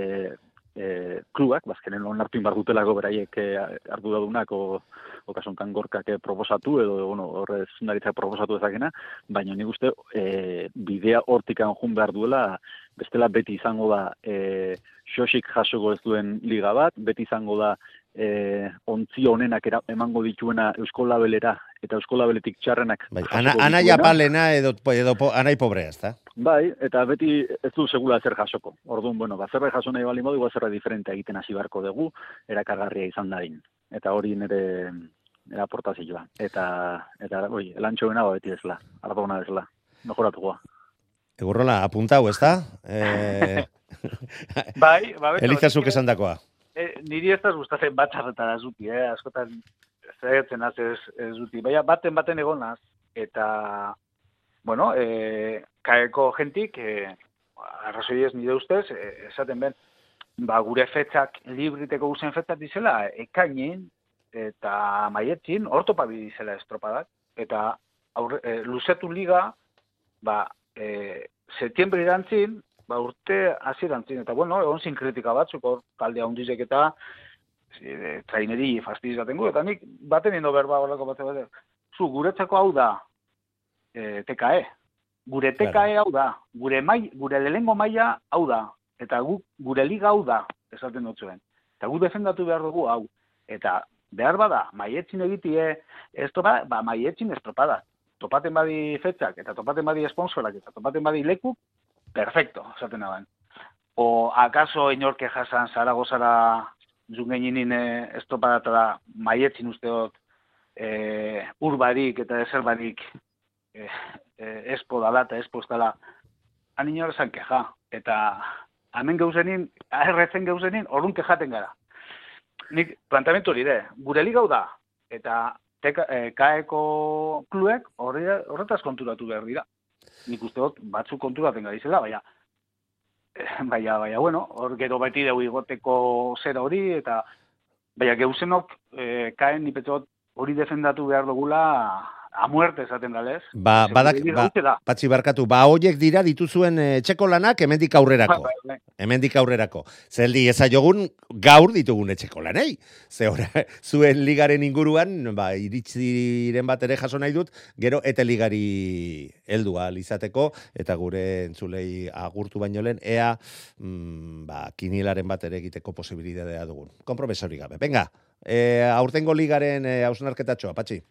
[SPEAKER 6] e, klubak, bazkenen onartu inbar dutelako beraiek e, arduradunak o, o kasonkan gorkak e, proposatu edo bueno, horre zundaritzak proposatu ezakena, baina nik uste e, bidea hortikan jun behar duela bestela beti izango da e, xosik jasoko ez duen liga bat, beti izango da e, ontzi honenak era, emango dituena Eusko Labelera eta Eusko Labeletik txarrenak.
[SPEAKER 4] Bai, ana, anai
[SPEAKER 6] dituena.
[SPEAKER 4] apalena edo, edo po, anai pobrea, ezta?
[SPEAKER 6] Bai, eta beti ez du segula zer jasoko. Orduan, bueno, ba, zerbait jaso nahi bali modu, ba, zerbait diferente egiten hasi beharko dugu, erakargarria izan dadin. Eta hori nire nire aportazioa. Eta, eta oi, elantxoena ba, beti ezla, ardona ezla, mejoratuko.
[SPEAKER 4] Egurrola, apuntau, ezta? E,
[SPEAKER 5] Bai, ba, beto,
[SPEAKER 4] Elizazuk esan dakoa.
[SPEAKER 5] E, niri ez da gustatzen batxarretara zuti, eh? askotan zaitzen az ez, ez zuti. Baina baten baten egonaz, eta, bueno, e, kaeko jentik, e, arrazoi ez nire ustez, e, esaten ben, ba, gure fetzak, libriteko guzen fetzak dizela, ekainin, eta maietzin, ortopabi dizela estropadak, eta aurre, e, luzetu liga, ba, e, setiembre irantzin, ba, urte hasierantzin, eta bueno, egon zin kritika batzuk, hor, talde handizek eta e, traineri fastidiz baten gu, eta nik baten indo berba horreko bat zu, guretzako hau da, e, TKE. Gure TKE hau da, gure, mai, gure lehengo maila hau da, eta gu, gure liga hau da, esaten dut zuen. Eta gu defendatu behar dugu hau. Eta behar bada, maietzin egitie, ez topa, ba, maietzin estropada. Topaten badi fetzak, eta topaten badi sponsorak, eta topaten badi lekuk, perfecto, esaten naban. O akaso inorke jasan Zaragozara jungeninin eh, estropadatara maietzin uste dut eh, urbarik eta eserbarik eh, eh, espo dala eta espo ez dala han inor esan keja. Eta hemen gauzenin, erretzen gauzenin, orrun kejaten gara. Nik plantamentu hori de, gure ligau da, eta teka, eh, kaeko kluek horretaz konturatu behar dira. Nik uste dut batzuk konturaten gara izela, baina eh, baina, baina, bueno, hor gero beti dugu igoteko zera hori, eta baina geuzenok eh, kaen nipetot hori defendatu behar dugula a muerte esaten dalez.
[SPEAKER 4] Ba, badak, ba, patxi barkatu, ba, hoiek dira dituzuen eh, etxeko lanak hemendik aurrerako.
[SPEAKER 5] Bai, bai, bai.
[SPEAKER 4] Hemendik aurrerako. Zeldi ezaiogun gaur ditugun etxeko lanei. Ze ora, zuen ligaren inguruan, ba, iritsiren bat ere jaso nahi dut, gero eta ligari heldua izateko eta gure entzulei agurtu baino lehen, ea mm, ba, kinilaren bat ere egiteko posibilitatea dugun. Kompromesori gabe. Venga, e, aurtengo ligaren e, patxi.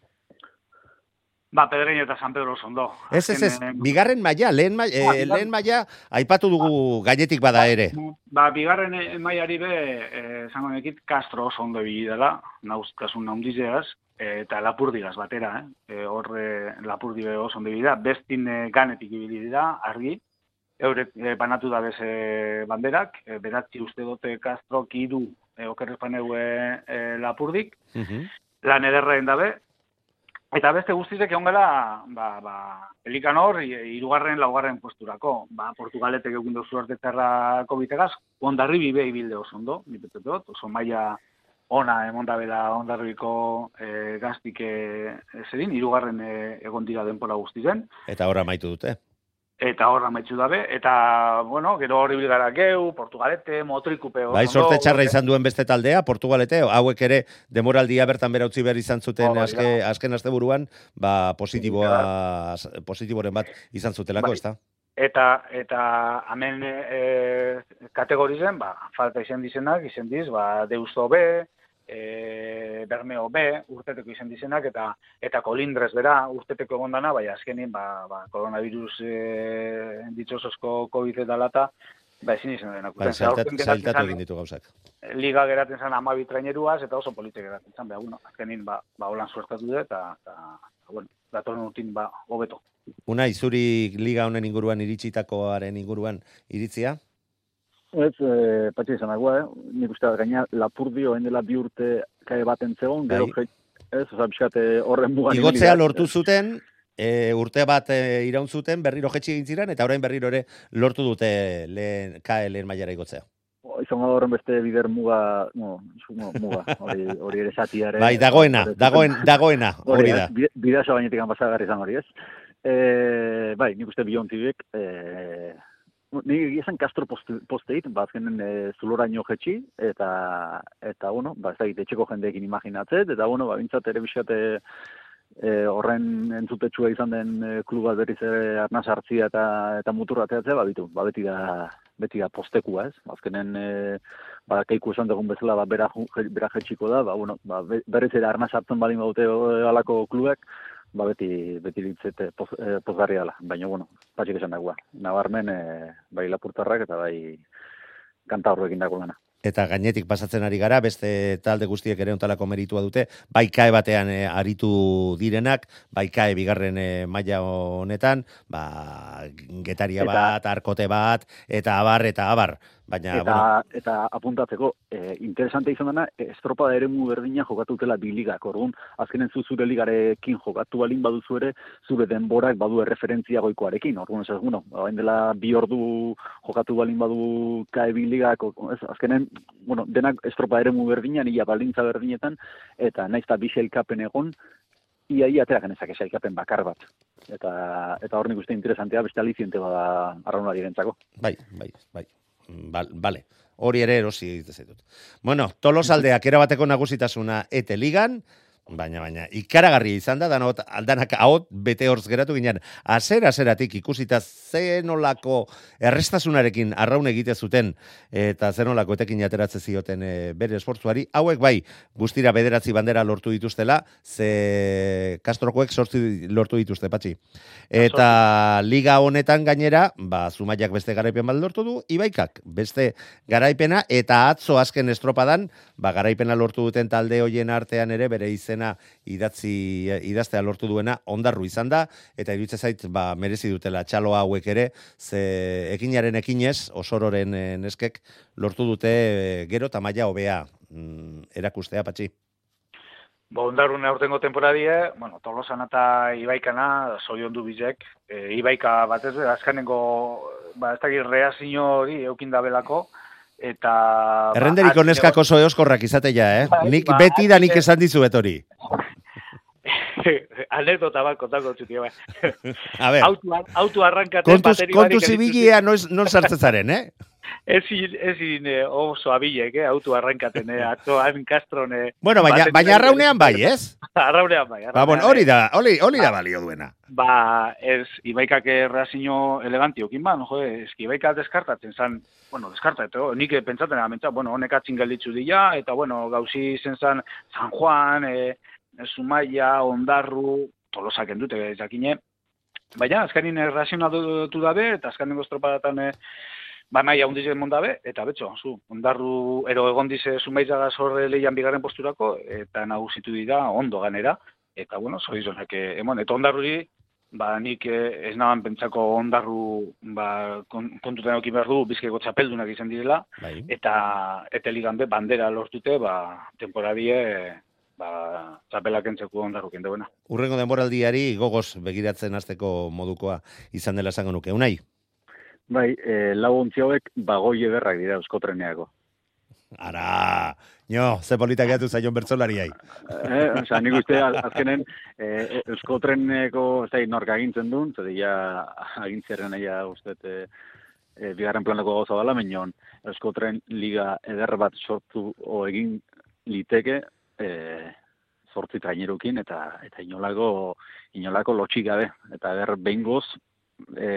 [SPEAKER 5] Ba, Pedreño eta San Pedro ondo.
[SPEAKER 4] Ez, ez, ez,
[SPEAKER 5] eh,
[SPEAKER 4] bigarren maila, lehen, ma,
[SPEAKER 5] Ah,
[SPEAKER 4] e,
[SPEAKER 5] bigarren-
[SPEAKER 4] lehen maila, aipatu dugu gainetik bada ere.
[SPEAKER 5] Ba, bigarren eh, mailari be, eh, esango nekit, Castro oso ondo ibili dela, nauzkasun naundizeaz, eh, eta lapurdigaz batera, eh? eh hor eh, lapurdi be oso ondo ibili da, bestin eh, ganetik ibili dira, argi, eurek eh, banatu da bez eh, banderak, eh, beratzi uste dute Castro kidu eh, okerrezpaneu eh, eh, lapurdik,
[SPEAKER 4] Mhm.
[SPEAKER 5] lan ederren dabe, Eta beste guztizek egon gara, ba, ba, elikan hor, i- hirugarren, laugarren posturako. Ba, Portugaletek egin dozu arte txarrako bitegaz, ondarri bibe ibilde oso ondo, nipetet dut, oso maila ona emondabela ondarribiko e, gaztik e, zerin, hirugarren e, egon dira denpora guztizen,
[SPEAKER 4] Eta horra maitu dute.
[SPEAKER 5] Eta horra maitzu dabe, eta, bueno, gero hori bil gara geu, Portugalete, motrikupe
[SPEAKER 4] Bai, sorte txarra izan duen beste taldea, Portugalete, hauek ere demoraldia bertan bera utzi behar izan zuten
[SPEAKER 5] da.
[SPEAKER 4] azke, azken asteburuan, ba, positiboa, positiboren bat izan zutelako,
[SPEAKER 5] Bai.
[SPEAKER 4] ezta?
[SPEAKER 5] Eta, eta hemen e, kategorizen, ba, falta izen dizenak, izen diz, ba, Deusto B, e, Bermeo B, urteteko izen dizenak, eta eta kolindrez bera, urteteko egondana, bai, azkenin, ba, ba, koronavirus e, ditxosozko COVID eta lata, ba, ezin izan denak. Aurten
[SPEAKER 4] zailtatu, egin ditu gauzak.
[SPEAKER 5] Liga geratzen zen amabi traineruaz, eta oso politxe geratzen zen, beha, bueno, azkenin, ba, ba, holan suertatu dut, eta, eta, bueno, datorren urtin, ba, hobeto.
[SPEAKER 4] Una, izuri liga honen inguruan iritsitakoaren inguruan iritzia?
[SPEAKER 6] Ez, e, patxe izan dagoa, eh? nik uste gaina lapurdi oen dela bi urte kae baten zegoen, gero
[SPEAKER 4] Bai.
[SPEAKER 6] ez, oza, pixkate horren mugan.
[SPEAKER 4] Igotzea lortu zuten, e, urte bat e, iraun zuten, berriro jetxi egin ziren, eta orain berriro ere lortu dute lehen, kae lehen mailara igotzea.
[SPEAKER 6] O, Izan da horren beste bider muga, no, muga, hori, hori ere zatiare.
[SPEAKER 4] Bai, dagoena, dagoen, dagoena, hori da.
[SPEAKER 6] Bidazo gainetik pasagarri izan hori ez. E, bai, nik uste biontibek, e, nik egia esan Castro poste, posteit, ba, azkenen e, zuloraino jetxi, eta, eta, bueno, ba, ez da, etxeko jendeekin imaginatzet, eta, bueno, ba, bintzat ere bisate e, horren entzutetsua izan den e, klub bat berriz ere arnaz hartzia eta, eta muturra teatzea, ba, bitu, ba, beti da, beti da postekua, ez? Azkenen, e, ba, kaiku esan dugun bezala, ba, bera, bera jetxiko da, ba, bueno, ba, be- berriz ere arna sartzen balin baute eh, halako klubek, ba, beti, beti ditzete poz, eh, pozgarri dela. Baina, bueno, patxik esan dagoa. Nabarmen, eh, bai lapurtarrak eta bai kanta horrekin dago lana.
[SPEAKER 4] eta gainetik pasatzen ari gara, beste talde guztiek ere ontalako meritua dute, bai kae batean eh, aritu direnak, bai kae bigarren eh, maila honetan, ba, getaria
[SPEAKER 6] Eta-
[SPEAKER 4] bat, arkote bat, eta abar, eta abar. Baina,
[SPEAKER 6] Eta,
[SPEAKER 4] bueno,
[SPEAKER 6] eta apuntatzeko, e, interesante izan dena, e, estropada eremu berdina jokatu dutela bi ligak, orduan, azkenen zu zure ligarekin jokatu balin baduzu ere, zure denborak badu erreferentzia goikoarekin, orduan, ez, bueno, hain dela bi ordu jokatu balin badu kae bi ligak, ez, azkenen, bueno, denak estropa eremu berdinan, ia balintza berdinetan, eta naiz eta bi sailkapen egon, ia ia atera genezake sailkapen bakar bat. Eta, eta hor nik uste interesantea, beste aliziente bada arraunarirentzako.
[SPEAKER 4] bai, bai, bai. Bale. Hori ere erosi egite zaitut. Bueno, tolosaldeak erabateko nagusitasuna ete ligan, baina, baina, ikaragarria izan da, danot, aldanak ahot bete horz geratu ginen, azer, azeratik ikusita zenolako errestasunarekin arraun egite zuten, eta zenolako etekin ateratze zioten e, bere esfortzuari, hauek bai, guztira bederatzi bandera lortu dituztela, ze Castrokoek sortzi lortu dituzte, patxi. Eta liga honetan gainera, ba, Zumaiak beste garaipen bat lortu du, Ibaikak beste garaipena, eta atzo azken estropadan, ba, garaipena lortu duten talde hoien artean ere bere izena idatzi, idaztea lortu duena ondarru izan da, eta iruditzen zait, ba, merezi dutela txalo hauek ere, ze ekinaren ekinez, osororen eh, neskek, lortu dute eh, gero eta maila hobea mm, erakustea, patxi.
[SPEAKER 5] Ba, ondarrune aurtengo temporadie, bueno, Tolosan eta Ibaikana, zoriondu bizek, e, Ibaika batez, azkanengo, ba, ez dakit reazio hori eukin dabelako, eta...
[SPEAKER 4] Errenderiko
[SPEAKER 5] ba,
[SPEAKER 4] neskak oso eoskorrak izateia, eh?
[SPEAKER 5] Bai,
[SPEAKER 4] Nik
[SPEAKER 5] ba,
[SPEAKER 4] beti da nik
[SPEAKER 5] azken-
[SPEAKER 4] esan dizuet hori.
[SPEAKER 5] Anekdota bat kontako txuti, bai.
[SPEAKER 4] A ber,
[SPEAKER 5] Autu, autu arrankate,
[SPEAKER 4] kontuz,
[SPEAKER 5] bateri
[SPEAKER 4] kontu
[SPEAKER 5] barik
[SPEAKER 4] zibilia non sartzen zaren, eh?
[SPEAKER 5] Ezin, ezin eh, oso abilek, eh, autu arrankaten, eh, atzoan Castron, eh,
[SPEAKER 4] Bueno, baina, baina arraunean bai, ez?
[SPEAKER 5] arraunean bai.
[SPEAKER 4] Ba, bueno,
[SPEAKER 5] arraunean,
[SPEAKER 4] hori
[SPEAKER 5] eh.
[SPEAKER 4] da, hori, hori da balio duena.
[SPEAKER 5] Ba, ez, Ibaikak errazino elegantiokin ba, no, jode, eski Ibaika deskartatzen zan, bueno, deskartatu, nik pentsaten amentza, bueno, honek atzin gelditzu dira, eta, bueno, gauzi zen zan San Juan, e, Zumaia, Ondarru, tolosak endute, jakine, baina, azkanin errazionatu dabe, eta azkanin estropadatan, e, ba, maia hundiz emon dabe, eta betxo, zu, Ondarru, ero egon dize Zumaizaga zorre lehian bigarren posturako, eta nagusitu dira, ondo ganera, eta, bueno, zorizonak emon, eta Ondarruri, ba, nik eh, ez naban pentsako ondarru ba, kon, kontutan eukin behar du bizkaiko txapeldunak izan direla,
[SPEAKER 4] Bai.
[SPEAKER 5] eta eta ligan be bandera lortute, ba, temporadie ba, txapelak entzeko ondarrukin duena.
[SPEAKER 4] Urrengo denboraldiari gogoz begiratzen hasteko modukoa izan dela esango nuke. Unai,
[SPEAKER 6] Bai, e, lau ontzi hauek bagoi ederrak dira euskotreneako.
[SPEAKER 4] ara, nio, ze polita gehiatu zaion bertzolariai.
[SPEAKER 6] Eh, osea, nik uste az- azkenen e, euskotreneko ez da nork agintzen duen, zede ja agintzeren aia uste e, e, bigarren planeko gauza dela, menion euskotren liga eder bat sortu o egin liteke e, zortzi trainerukin eta eta inolako inolako lotxik gabe eta eder behingoz e,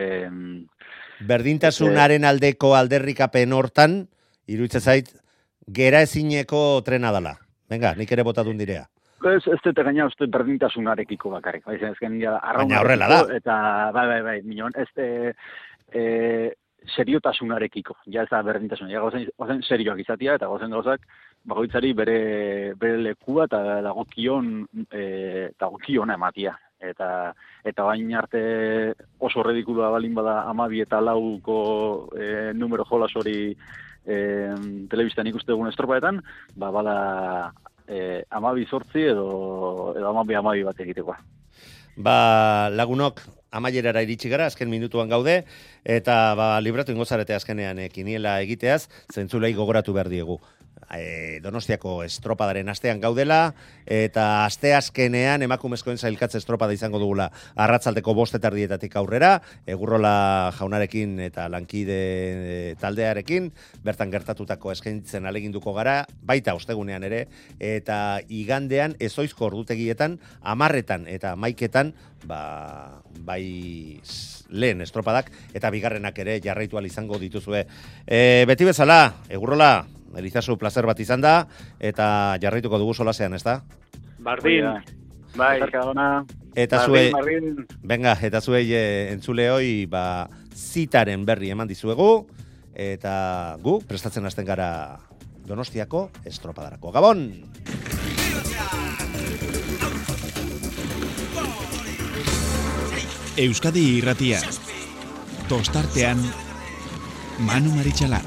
[SPEAKER 4] Berdintasunaren aldeko alderrikapen hortan, iruditzen zait, gera ezineko trena dala. Venga, nik ere botadun direa.
[SPEAKER 6] Ez, ez dute gaina uste berdintasunarekiko bakarrik. Bai, ezken ja,
[SPEAKER 4] Baina horrela da.
[SPEAKER 6] Eta, bai, bai, bai, minon, ez e, e, seriotasunarekiko. Ja ez da berdintasun. Ja gozen, gozen serioak izatia eta gozen gauzak bakoitzari bere, bere lekua eta dagokion, e, dagokiona ematia. Eta, eta bain arte oso redikula balin bada amabi eta lauko e, numero jolas hori e, telebistan ikustegun estropaetan, ba, bada e, amabi sortzi edo, edo amabi amabi bat egitekoa.
[SPEAKER 4] Ba, lagunok, amaierara iritsi gara, azken minutuan gaude, eta ba, libratu ingozarete azkenean e, kiniela egiteaz, zentzulei gogoratu behar diegu. E, donostiako estropadaren astean gaudela, eta aste azkenean emakumezkoen zailkatze estropada izango dugula arratzaldeko bostetardietatik aurrera, egurrola jaunarekin eta lankide e, taldearekin, bertan gertatutako eskaintzen aleginduko gara, baita ostegunean ere, eta igandean ezoizko ordutegietan, amarretan eta maiketan, ba, bai lehen estropadak eta bigarrenak ere jarraitu izango dituzue. E, beti bezala, egurrola, Elizazu placer bat izan da, eta jarraituko dugu solasean, ez da?
[SPEAKER 5] Bardin, bai.
[SPEAKER 6] Zerka dona.
[SPEAKER 4] Eta
[SPEAKER 5] bardin.
[SPEAKER 4] venga, eta zuei e, entzuleoi, ba, zitaren berri eman dizuegu, eta gu prestatzen hasten gara Donostiako estropadarako. Gabon!
[SPEAKER 1] Euskadi irratia. Tostartean Manu Maritxalar.